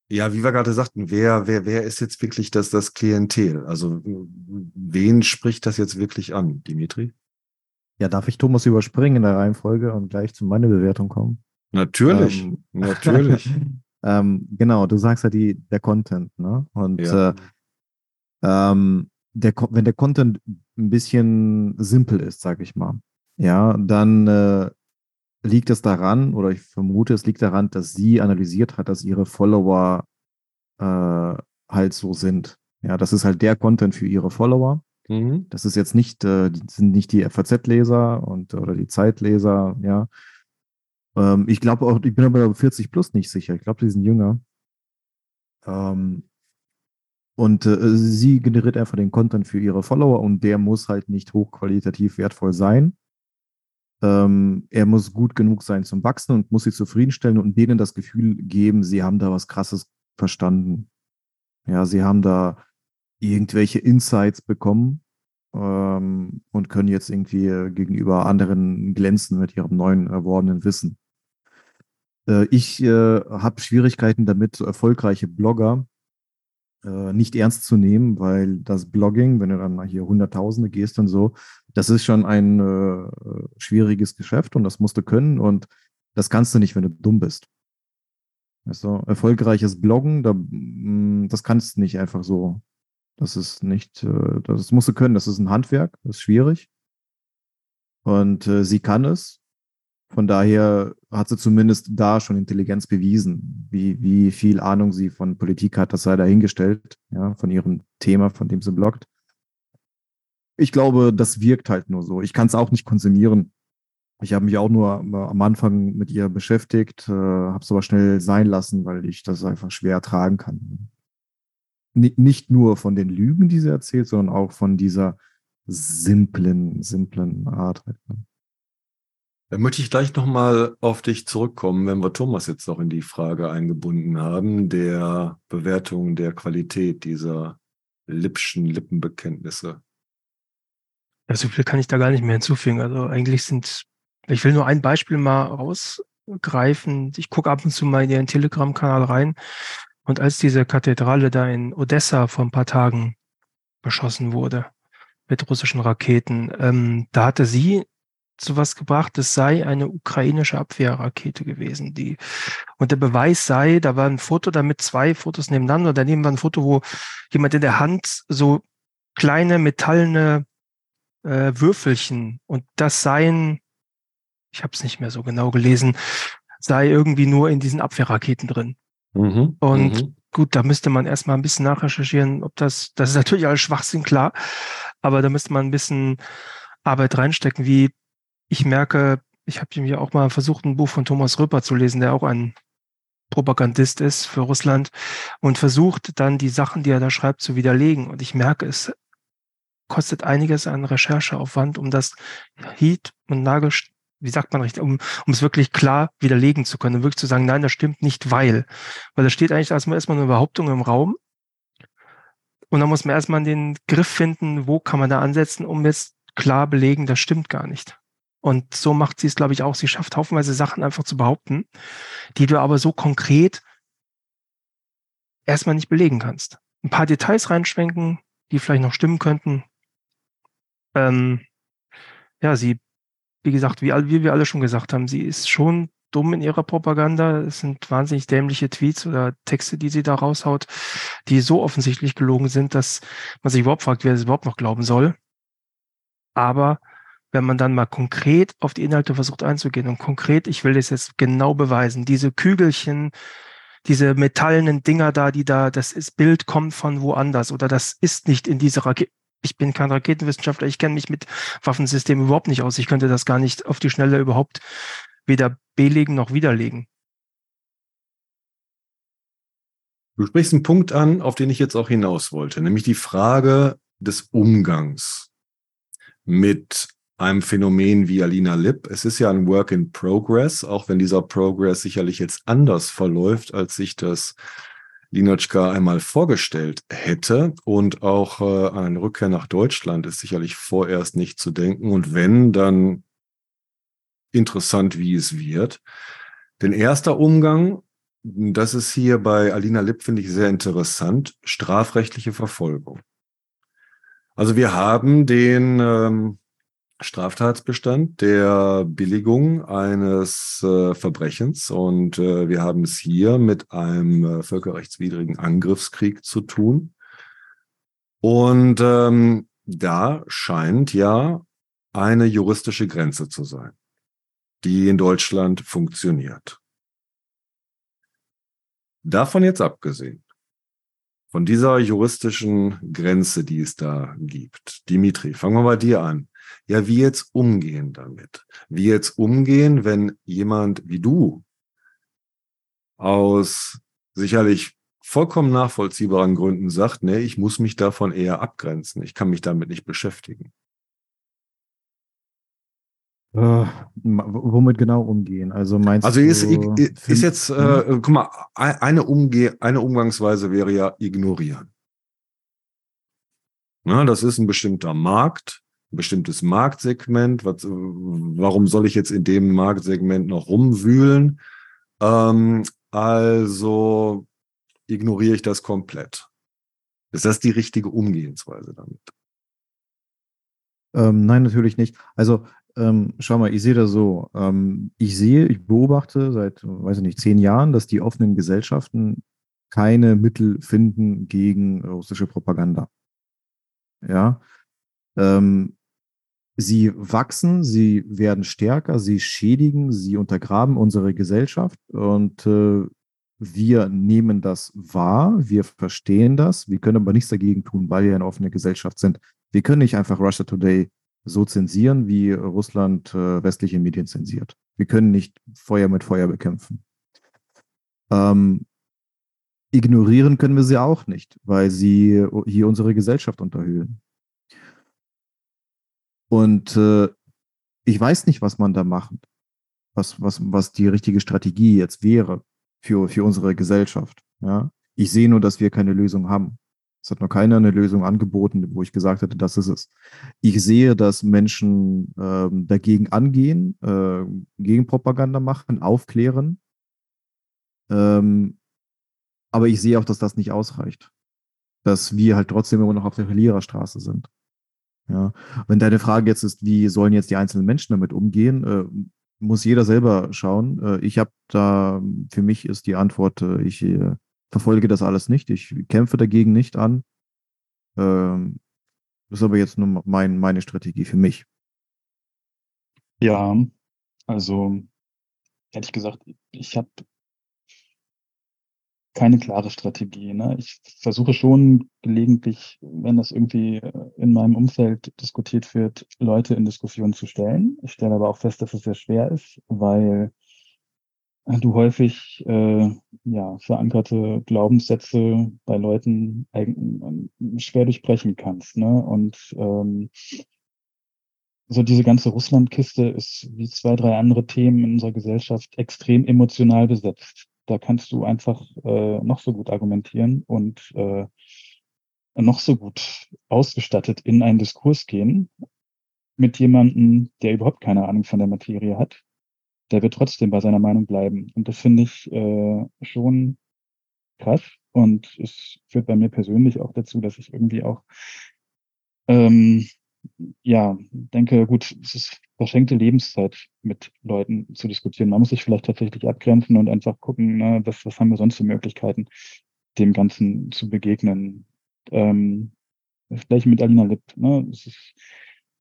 ja, wie wir gerade sagten, wer, wer, wer ist jetzt wirklich das, das Klientel? Also wen spricht das jetzt wirklich an, Dimitri? Ja, darf ich Thomas überspringen in der Reihenfolge und gleich zu meiner Bewertung kommen? Natürlich, ähm, natürlich. ähm, genau, du sagst ja die, der Content, ne? Und ja. äh, ähm, der, wenn der Content ein bisschen simpel ist, sag ich mal, ja, dann äh, liegt es daran, oder ich vermute, es liegt daran, dass sie analysiert hat, dass ihre Follower äh, halt so sind. Ja, das ist halt der Content für ihre Follower. Mhm. Das ist jetzt nicht, äh, sind nicht die FAZ-Leser und oder die Zeitleser, ja. Ähm, ich glaube auch, ich bin aber 40 plus nicht sicher. Ich glaube, die sind jünger. Ähm, Und äh, sie generiert einfach den Content für ihre Follower und der muss halt nicht hochqualitativ wertvoll sein. Ähm, er muss gut genug sein zum Wachsen und muss sie zufriedenstellen und denen das Gefühl geben, sie haben da was Krasses verstanden. Ja, sie haben da irgendwelche Insights bekommen ähm, und können jetzt irgendwie gegenüber anderen glänzen mit ihrem neuen erworbenen Wissen. Äh, ich äh, habe Schwierigkeiten damit, erfolgreiche Blogger äh, nicht ernst zu nehmen, weil das Blogging, wenn du dann mal hier Hunderttausende gehst und so, das ist schon ein äh, schwieriges Geschäft und das musst du können und das kannst du nicht, wenn du dumm bist. Also erfolgreiches Bloggen, da, mm, das kannst du nicht einfach so. Das ist nicht, äh, das musst du können. Das ist ein Handwerk, das ist schwierig. Und äh, sie kann es. Von daher hat sie zumindest da schon Intelligenz bewiesen. Wie, wie viel Ahnung sie von Politik hat, das sei dahingestellt, ja, von ihrem Thema, von dem sie bloggt. Ich glaube, das wirkt halt nur so. Ich kann es auch nicht konsumieren. Ich habe mich auch nur am Anfang mit ihr beschäftigt, äh, habe es aber schnell sein lassen, weil ich das einfach schwer ertragen kann. N nicht nur von den Lügen, die sie erzählt, sondern auch von dieser simplen, simplen Art. Halt, ne? Dann möchte ich gleich nochmal auf dich zurückkommen, wenn wir Thomas jetzt noch in die Frage eingebunden haben, der Bewertung der Qualität dieser Lippschen Lippenbekenntnisse. Ja, so viel kann ich da gar nicht mehr hinzufügen. Also eigentlich sind, ich will nur ein Beispiel mal rausgreifen. Ich gucke ab und zu mal in ihren Telegram-Kanal rein. Und als diese Kathedrale da in Odessa vor ein paar Tagen beschossen wurde mit russischen Raketen, ähm, da hatte sie sowas gebracht, es sei eine ukrainische Abwehrrakete gewesen. Die, und der Beweis sei, da war ein Foto damit zwei Fotos nebeneinander. Daneben war ein Foto, wo jemand in der Hand so kleine metallene äh, Würfelchen und das seien, ich habe es nicht mehr so genau gelesen, sei irgendwie nur in diesen Abwehrraketen drin. Mhm, und mhm. gut, da müsste man erstmal ein bisschen nachrecherchieren, ob das, das ist natürlich alles Schwachsinn, klar, aber da müsste man ein bisschen Arbeit reinstecken, wie ich merke, ich habe mir auch mal versucht, ein Buch von Thomas Röper zu lesen, der auch ein Propagandist ist für Russland und versucht dann die Sachen, die er da schreibt, zu widerlegen. Und ich merke, es kostet einiges an Rechercheaufwand, um das Hiet und Nagel, wie sagt man richtig, um, um es wirklich klar widerlegen zu können, und wirklich zu sagen, nein, das stimmt nicht, weil. Weil da steht eigentlich erstmal erstmal eine Behauptung im Raum. Und dann muss man erstmal den Griff finden, wo kann man da ansetzen, um jetzt klar belegen, das stimmt gar nicht. Und so macht sie es, glaube ich, auch. Sie schafft haufenweise Sachen einfach zu behaupten, die du aber so konkret erstmal nicht belegen kannst. Ein paar Details reinschwenken, die vielleicht noch stimmen könnten. Ähm, ja, sie, wie gesagt, wie, wie wir alle schon gesagt haben, sie ist schon dumm in ihrer Propaganda. Es sind wahnsinnig dämliche Tweets oder Texte, die sie da raushaut, die so offensichtlich gelogen sind, dass man sich überhaupt fragt, wer es überhaupt noch glauben soll. Aber wenn man dann mal konkret auf die Inhalte versucht einzugehen und konkret, ich will das jetzt genau beweisen, diese Kügelchen, diese metallenen Dinger da, die da, das ist, Bild kommt von woanders oder das ist nicht in dieser Rakete. Ich bin kein Raketenwissenschaftler, ich kenne mich mit Waffensystemen überhaupt nicht aus. Ich könnte das gar nicht auf die Schnelle überhaupt weder belegen noch widerlegen. Du sprichst einen Punkt an, auf den ich jetzt auch hinaus wollte, nämlich die Frage des Umgangs mit einem Phänomen wie Alina Lipp. Es ist ja ein Work in Progress, auch wenn dieser Progress sicherlich jetzt anders verläuft, als sich das Linotschka einmal vorgestellt hätte. Und auch äh, eine Rückkehr nach Deutschland ist sicherlich vorerst nicht zu denken. Und wenn, dann interessant, wie es wird. Denn erster Umgang, das ist hier bei Alina Lipp, finde ich sehr interessant, strafrechtliche Verfolgung. Also wir haben den ähm, Straftatsbestand der Billigung eines äh, Verbrechens und äh, wir haben es hier mit einem äh, völkerrechtswidrigen Angriffskrieg zu tun. Und ähm, da scheint ja eine juristische Grenze zu sein, die in Deutschland funktioniert. Davon jetzt abgesehen, von dieser juristischen Grenze, die es da gibt. Dimitri, fangen wir bei dir an ja, wie jetzt umgehen damit? Wie jetzt umgehen, wenn jemand wie du aus sicherlich vollkommen nachvollziehbaren Gründen sagt, nee, ich muss mich davon eher abgrenzen. Ich kann mich damit nicht beschäftigen. Äh, womit genau umgehen? Also meinst also du? Also ist, ist, jetzt, äh, hm? guck mal, eine, Umge eine Umgangsweise wäre ja ignorieren. Na, das ist ein bestimmter Markt, ein bestimmtes Marktsegment. Was, warum soll ich jetzt in dem Marktsegment noch rumwühlen? Ähm, also ignoriere ich das komplett. Ist das die richtige Umgehensweise damit? Ähm, nein, natürlich nicht. Also ähm, schau mal, ich sehe das so. Ähm, ich sehe, ich beobachte seit, weiß ich nicht, zehn Jahren, dass die offenen Gesellschaften keine Mittel finden gegen russische Propaganda. Ja. Ähm, sie wachsen, sie werden stärker, sie schädigen, sie untergraben unsere Gesellschaft und äh, wir nehmen das wahr, wir verstehen das, wir können aber nichts dagegen tun, weil wir eine offene Gesellschaft sind. Wir können nicht einfach Russia Today so zensieren, wie Russland äh, westliche Medien zensiert. Wir können nicht Feuer mit Feuer bekämpfen. Ähm, ignorieren können wir sie auch nicht, weil sie hier unsere Gesellschaft unterhöhlen. Und äh, ich weiß nicht, was man da macht, was, was, was die richtige Strategie jetzt wäre für, für unsere Gesellschaft. Ja? Ich sehe nur, dass wir keine Lösung haben. Es hat noch keiner eine Lösung angeboten, wo ich gesagt hätte, das ist es. Ich sehe, dass Menschen ähm, dagegen angehen, äh, gegen Propaganda machen, aufklären. Ähm, aber ich sehe auch, dass das nicht ausreicht. Dass wir halt trotzdem immer noch auf der Verliererstraße sind. Ja. Wenn deine Frage jetzt ist, wie sollen jetzt die einzelnen Menschen damit umgehen, äh, muss jeder selber schauen. Äh, ich habe da, für mich ist die Antwort, äh, ich äh, verfolge das alles nicht. Ich kämpfe dagegen nicht an. Ähm, das ist aber jetzt nur mein, meine Strategie für mich. Ja, also ehrlich gesagt, ich habe keine klare Strategie. Ne? Ich versuche schon gelegentlich, wenn das irgendwie in meinem Umfeld diskutiert wird, Leute in Diskussion zu stellen. Ich stelle aber auch fest, dass es sehr schwer ist, weil du häufig äh, ja, verankerte Glaubenssätze bei Leuten schwer durchbrechen kannst. Ne? Und ähm, so diese ganze Russlandkiste ist wie zwei, drei andere Themen in unserer Gesellschaft extrem emotional besetzt. Da kannst du einfach äh, noch so gut argumentieren und äh, noch so gut ausgestattet in einen Diskurs gehen mit jemandem, der überhaupt keine Ahnung von der Materie hat der wird trotzdem bei seiner Meinung bleiben. Und das finde ich äh, schon krass. Und es führt bei mir persönlich auch dazu, dass ich irgendwie auch ähm, ja, denke, gut, es ist verschenkte Lebenszeit, mit Leuten zu diskutieren. Man muss sich vielleicht tatsächlich abgrenzen und einfach gucken, ne, was, was haben wir sonst für Möglichkeiten, dem Ganzen zu begegnen. Ähm, das gleiche mit Alina Lipp. Ne? Es ist,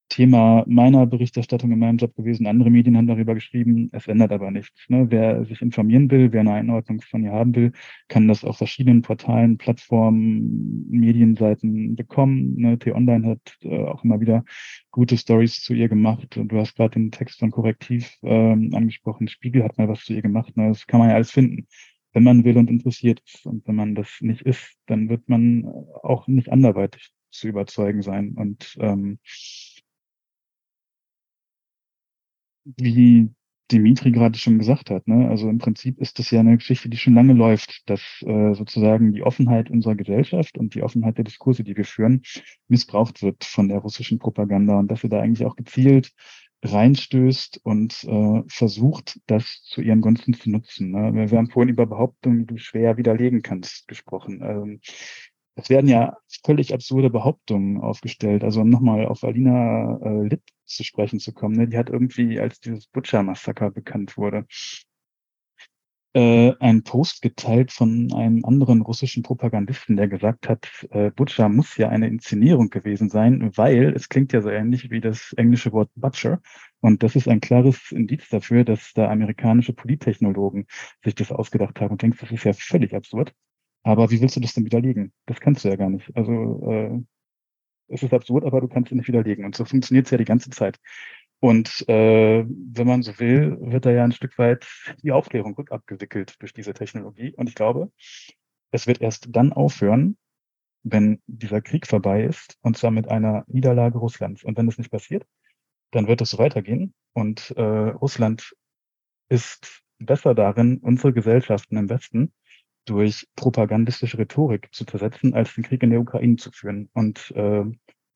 Thema meiner Berichterstattung in meinem Job gewesen. Andere Medien haben darüber geschrieben. Es ändert aber nichts. Ne? Wer sich informieren will, wer eine Einordnung von ihr haben will, kann das auf verschiedenen Portalen, Plattformen, Medienseiten bekommen. Ne? T-Online hat äh, auch immer wieder gute Stories zu ihr gemacht. Und du hast gerade den Text von Korrektiv ähm, angesprochen. Spiegel hat mal was zu ihr gemacht. Ne? Das kann man ja alles finden wenn man will und interessiert ist. Und wenn man das nicht ist, dann wird man auch nicht anderweitig zu überzeugen sein. Und ähm, wie Dimitri gerade schon gesagt hat, ne? also im Prinzip ist das ja eine Geschichte, die schon lange läuft, dass äh, sozusagen die Offenheit unserer Gesellschaft und die Offenheit der Diskurse, die wir führen, missbraucht wird von der russischen Propaganda und dass sie da eigentlich auch gezielt reinstößt und äh, versucht, das zu ihren Gunsten zu nutzen. Ne? Wir haben vorhin über Behauptungen, die du schwer widerlegen kannst, gesprochen. Ähm, es werden ja völlig absurde Behauptungen aufgestellt. Also um nochmal auf Alina äh, Lipp zu sprechen zu kommen, ne? die hat irgendwie, als dieses Butcher-Massaker bekannt wurde, äh, einen Post geteilt von einem anderen russischen Propagandisten, der gesagt hat, äh, Butcher muss ja eine Inszenierung gewesen sein, weil es klingt ja so ähnlich wie das englische Wort Butcher. Und das ist ein klares Indiz dafür, dass da amerikanische Polittechnologen sich das ausgedacht haben und denkst, das ist ja völlig absurd. Aber wie willst du das denn widerlegen? Das kannst du ja gar nicht. Also äh, es ist absurd, aber du kannst es nicht widerlegen. Und so funktioniert es ja die ganze Zeit. Und äh, wenn man so will, wird da ja ein Stück weit die Aufklärung rückabgewickelt durch diese Technologie. Und ich glaube, es wird erst dann aufhören, wenn dieser Krieg vorbei ist, und zwar mit einer Niederlage Russlands. Und wenn das nicht passiert, dann wird es so weitergehen. Und äh, Russland ist besser darin, unsere Gesellschaften im Westen durch propagandistische Rhetorik zu zersetzen, als den Krieg in der Ukraine zu führen. Und äh,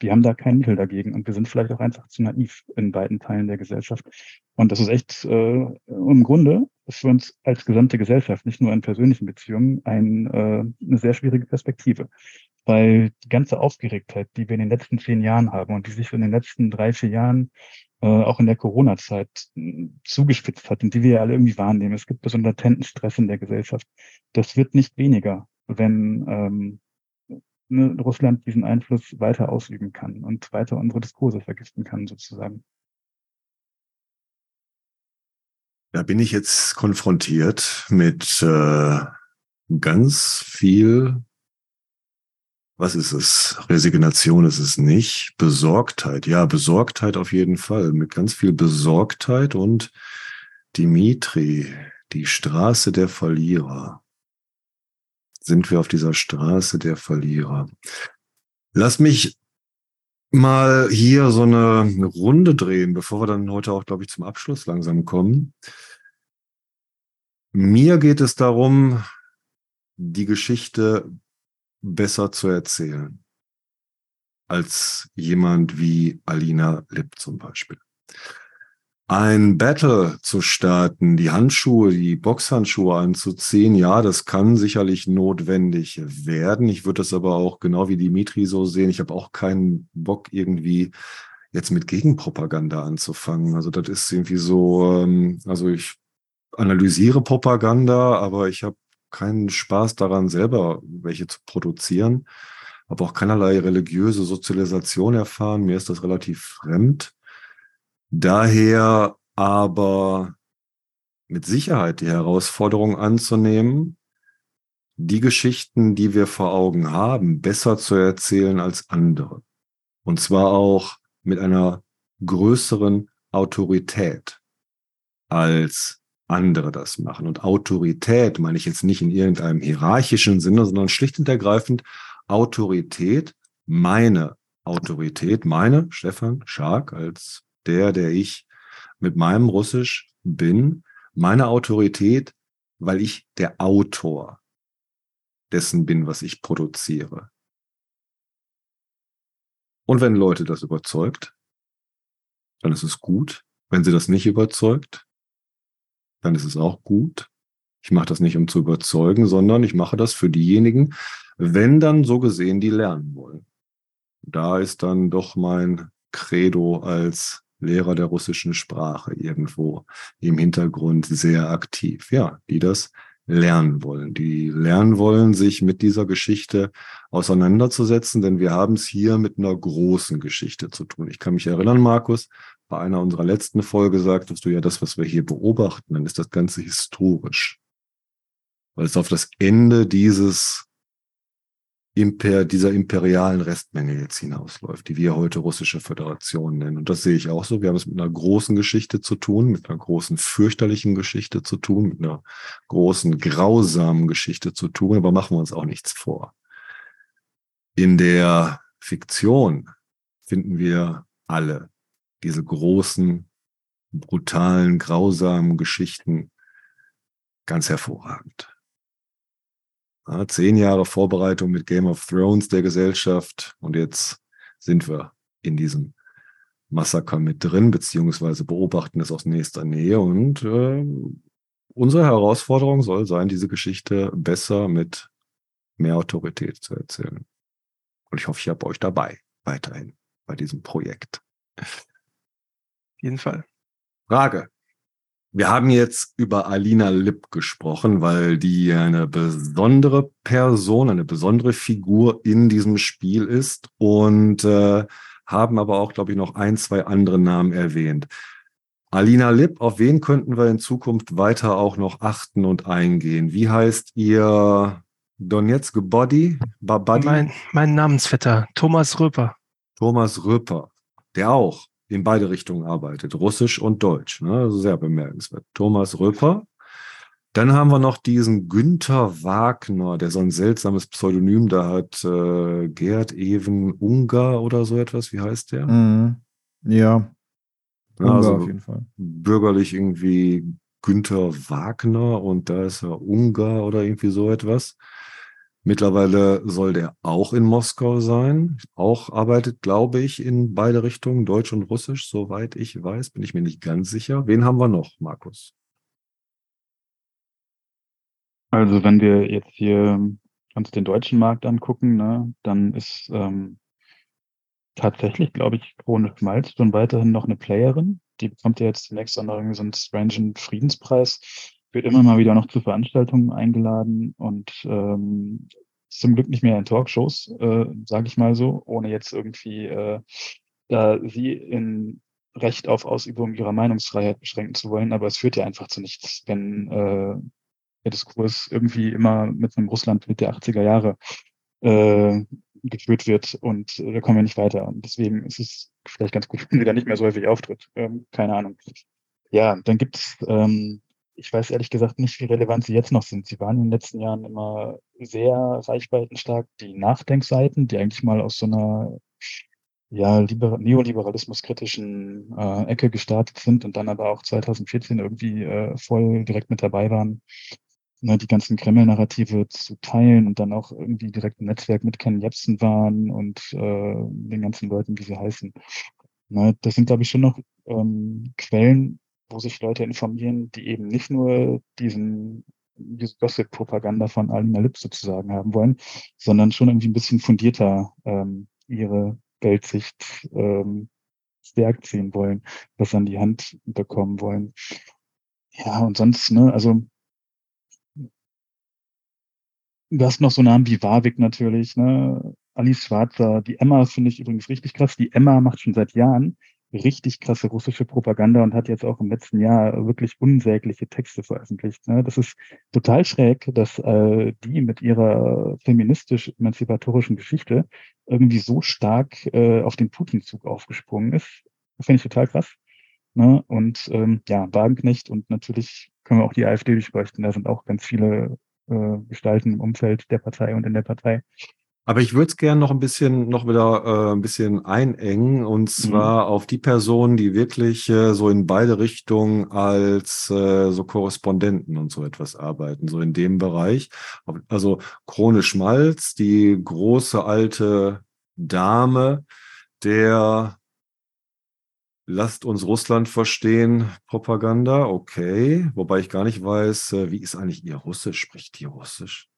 wir haben da kein Mittel dagegen und wir sind vielleicht auch einfach zu naiv in beiden Teilen der Gesellschaft. Und das ist echt äh, im Grunde ist für uns als gesamte Gesellschaft, nicht nur in persönlichen Beziehungen, ein, äh, eine sehr schwierige Perspektive. Weil die ganze Aufgeregtheit, die wir in den letzten zehn Jahren haben und die sich in den letzten drei, vier Jahren äh, auch in der Corona-Zeit äh, zugespitzt hat und die wir ja alle irgendwie wahrnehmen. Es gibt so einen latenten Stress in der Gesellschaft. Das wird nicht weniger, wenn ähm, ne, Russland diesen Einfluss weiter ausüben kann und weiter unsere Diskurse vergiften kann, sozusagen. Da bin ich jetzt konfrontiert mit äh, ganz viel, was ist es? Resignation ist es nicht. Besorgtheit, ja, Besorgtheit auf jeden Fall. Mit ganz viel Besorgtheit und Dimitri, die Straße der Verlierer sind wir auf dieser Straße der Verlierer. Lass mich mal hier so eine, Runde drehen, bevor wir dann heute auch, glaube ich, zum Abschluss langsam kommen. Mir geht es darum, die Geschichte besser zu erzählen als jemand wie Alina Lipp zum Beispiel ein Battle zu starten, die Handschuhe, die Boxhandschuhe anzuziehen, ja, das kann sicherlich notwendig werden. Ich würde das aber auch genau wie Dimitri so sehen. Ich habe auch keinen Bock irgendwie jetzt mit Gegenpropaganda anzufangen. Also das ist irgendwie so, ähm, also ich analysiere Propaganda, aber ich habe keinen Spaß daran, selber welche zu produzieren. Habe auch keinerlei religiöse Sozialisation erfahren. Mir ist das relativ fremd. Daher aber mit Sicherheit die Herausforderung anzunehmen, die Geschichten, die wir vor Augen haben, besser zu erzählen als andere. Und zwar auch mit einer größeren Autorität, als andere das machen. Und Autorität meine ich jetzt nicht in irgendeinem hierarchischen Sinne, sondern schlicht und ergreifend Autorität, meine Autorität, meine Stefan Schark als der, der ich mit meinem Russisch bin, meine Autorität, weil ich der Autor dessen bin, was ich produziere. Und wenn Leute das überzeugt, dann ist es gut. Wenn sie das nicht überzeugt, dann ist es auch gut. Ich mache das nicht, um zu überzeugen, sondern ich mache das für diejenigen, wenn dann so gesehen, die lernen wollen. Da ist dann doch mein Credo als Lehrer der russischen Sprache irgendwo im Hintergrund sehr aktiv, ja, die das lernen wollen, die lernen wollen, sich mit dieser Geschichte auseinanderzusetzen, denn wir haben es hier mit einer großen Geschichte zu tun. Ich kann mich erinnern, Markus, bei einer unserer letzten Folge sagtest du ja, das, was wir hier beobachten, dann ist das Ganze historisch, weil es auf das Ende dieses Imper, dieser imperialen Restmenge jetzt hinausläuft, die wir heute russische Föderation nennen. Und das sehe ich auch so. Wir haben es mit einer großen Geschichte zu tun, mit einer großen fürchterlichen Geschichte zu tun, mit einer großen grausamen Geschichte zu tun, aber machen wir uns auch nichts vor. In der Fiktion finden wir alle diese großen, brutalen, grausamen Geschichten ganz hervorragend. Ja, zehn Jahre Vorbereitung mit Game of Thrones der Gesellschaft und jetzt sind wir in diesem Massaker mit drin, beziehungsweise beobachten es aus nächster Nähe. Und äh, unsere Herausforderung soll sein, diese Geschichte besser mit mehr Autorität zu erzählen. Und ich hoffe, ich habe euch dabei, weiterhin bei diesem Projekt. Jeden Fall. Frage. Wir haben jetzt über Alina Lipp gesprochen, weil die eine besondere Person, eine besondere Figur in diesem Spiel ist und äh, haben aber auch, glaube ich, noch ein, zwei andere Namen erwähnt. Alina Lipp, auf wen könnten wir in Zukunft weiter auch noch achten und eingehen? Wie heißt ihr Donetsk Body? Babadi? Mein, mein Namensvetter, Thomas Röper. Thomas Röper, der auch in beide Richtungen arbeitet, Russisch und Deutsch. Ne? Also sehr bemerkenswert. Thomas Röper. Dann haben wir noch diesen Günther Wagner, der so ein seltsames Pseudonym da hat. Äh, Gerd Even Ungar oder so etwas. Wie heißt der? Mhm. Ja. Ungar also auf jeden Fall. Bürgerlich irgendwie Günther Wagner und da ist er Ungar oder irgendwie so etwas. Mittlerweile soll der auch in Moskau sein. Auch arbeitet, glaube ich, in beide Richtungen, Deutsch und Russisch, soweit ich weiß, bin ich mir nicht ganz sicher. Wen haben wir noch, Markus? Also wenn wir jetzt hier uns den deutschen Markt angucken, ne, dann ist ähm, tatsächlich, glaube ich, Krone Schmalz schon weiterhin noch eine Playerin. Die bekommt ja jetzt zunächst auch noch so einen strangen Friedenspreis, wird immer mal wieder noch zu Veranstaltungen eingeladen und ähm, zum Glück nicht mehr in Talkshows, äh, sage ich mal so, ohne jetzt irgendwie äh, da sie in Recht auf Ausübung ihrer Meinungsfreiheit beschränken zu wollen, aber es führt ja einfach zu nichts, wenn äh, der Diskurs irgendwie immer mit einem Russland mit der 80er Jahre äh, geführt wird und äh, da kommen wir nicht weiter. Und deswegen ist es vielleicht ganz gut, wenn sie da nicht mehr so häufig auftritt. Ähm, keine Ahnung. Ja, dann gibt es, ähm, ich weiß ehrlich gesagt nicht, wie relevant sie jetzt noch sind. Sie waren in den letzten Jahren immer sehr reichweitenstark. Die Nachdenkseiten, die eigentlich mal aus so einer ja, neoliberalismuskritischen äh, Ecke gestartet sind und dann aber auch 2014 irgendwie äh, voll direkt mit dabei waren, ne, die ganzen Kreml-Narrative zu teilen und dann auch irgendwie direkt im Netzwerk mit Ken Jebsen waren und äh, den ganzen Leuten, wie sie heißen. Ne, das sind, glaube ich, schon noch ähm, Quellen, wo sich Leute informieren, die eben nicht nur diesen diese Gossip-Propaganda von Alina Lipp sozusagen haben wollen, sondern schon irgendwie ein bisschen fundierter ähm, ihre Weltsicht ähm, stärkt sehen wollen, was an die Hand bekommen wollen. Ja, und sonst, ne, also Du hast noch so Namen wie Warwick natürlich, ne? Alice Schwarzer. Die Emma finde ich übrigens richtig krass. Die Emma macht schon seit Jahren richtig krasse russische Propaganda und hat jetzt auch im letzten Jahr wirklich unsägliche Texte veröffentlicht. Ne? Das ist total schräg, dass äh, die mit ihrer feministisch-emanzipatorischen Geschichte irgendwie so stark äh, auf den Putin-Zug aufgesprungen ist. Das finde ich total krass. Ne? Und ähm, ja, Wagenknecht und natürlich können wir auch die AfD durchleuchten. Da sind auch ganz viele äh, gestalten im Umfeld der Partei und in der Partei. Aber ich würde es gerne noch ein bisschen, noch wieder äh, ein bisschen einengen und mhm. zwar mhm. auf die Personen, die wirklich äh, so in beide Richtungen als äh, so Korrespondenten und so etwas arbeiten, so in dem Bereich. Also Krone Schmalz, die große alte Dame, der Lasst uns Russland verstehen, Propaganda, okay. Wobei ich gar nicht weiß, äh, wie ist eigentlich ihr Russisch? Spricht die Russisch?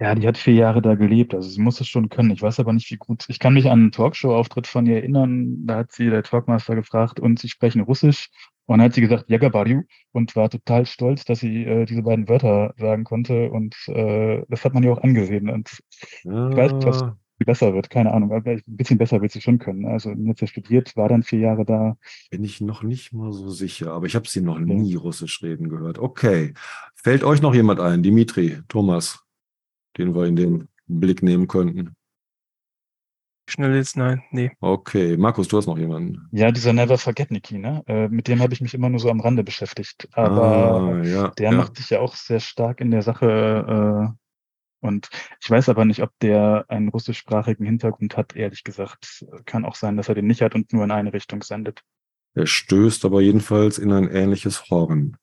Ja, die hat vier Jahre da gelebt, also sie muss es schon können. Ich weiß aber nicht, wie gut. Ich kann mich an einen Talkshow-Auftritt von ihr erinnern. Da hat sie der Talkmaster gefragt und sie sprechen Russisch. Und dann hat sie gesagt, Jagabariu und war total stolz, dass sie äh, diese beiden Wörter sagen konnte. Und äh, das hat man ja auch angesehen. Und ja. ich weiß nicht, was ah besser wird, keine Ahnung. Aber ein bisschen besser wird sie schon können. Also jetzt studiert, war dann vier Jahre da. Bin ich noch nicht mal so sicher, aber ich habe sie noch nie ja. Russisch reden gehört. Okay. Fällt euch noch jemand ein? Dimitri, Thomas, den wir in den Blick nehmen könnten? Schnell jetzt, nein, nee. Okay, Markus, du hast noch jemanden. Ja, dieser Never Forget Niki, ne? Äh, mit dem habe ich mich immer nur so am Rande beschäftigt. Aber ah, ja, der ja. macht sich ja auch sehr stark in der Sache äh, und ich weiß aber nicht, ob der einen russischsprachigen Hintergrund hat, ehrlich gesagt. Kann auch sein, dass er den nicht hat und nur in eine Richtung sendet. Er stößt aber jedenfalls in ein ähnliches Horn.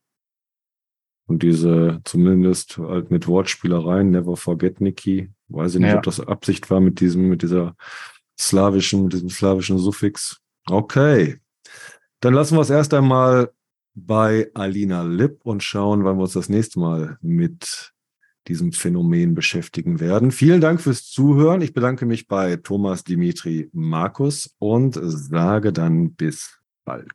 Und diese, zumindest halt mit Wortspielereien, Never Forget Nikki, weiß ich nicht, ja. ob das Absicht war mit diesem, mit dieser slawischen, mit diesem slawischen Suffix. Okay. Dann lassen wir es erst einmal bei Alina Lipp und schauen, wann wir uns das nächste Mal mit diesem Phänomen beschäftigen werden. Vielen Dank fürs Zuhören. Ich bedanke mich bei Thomas Dimitri Markus und sage dann bis bald.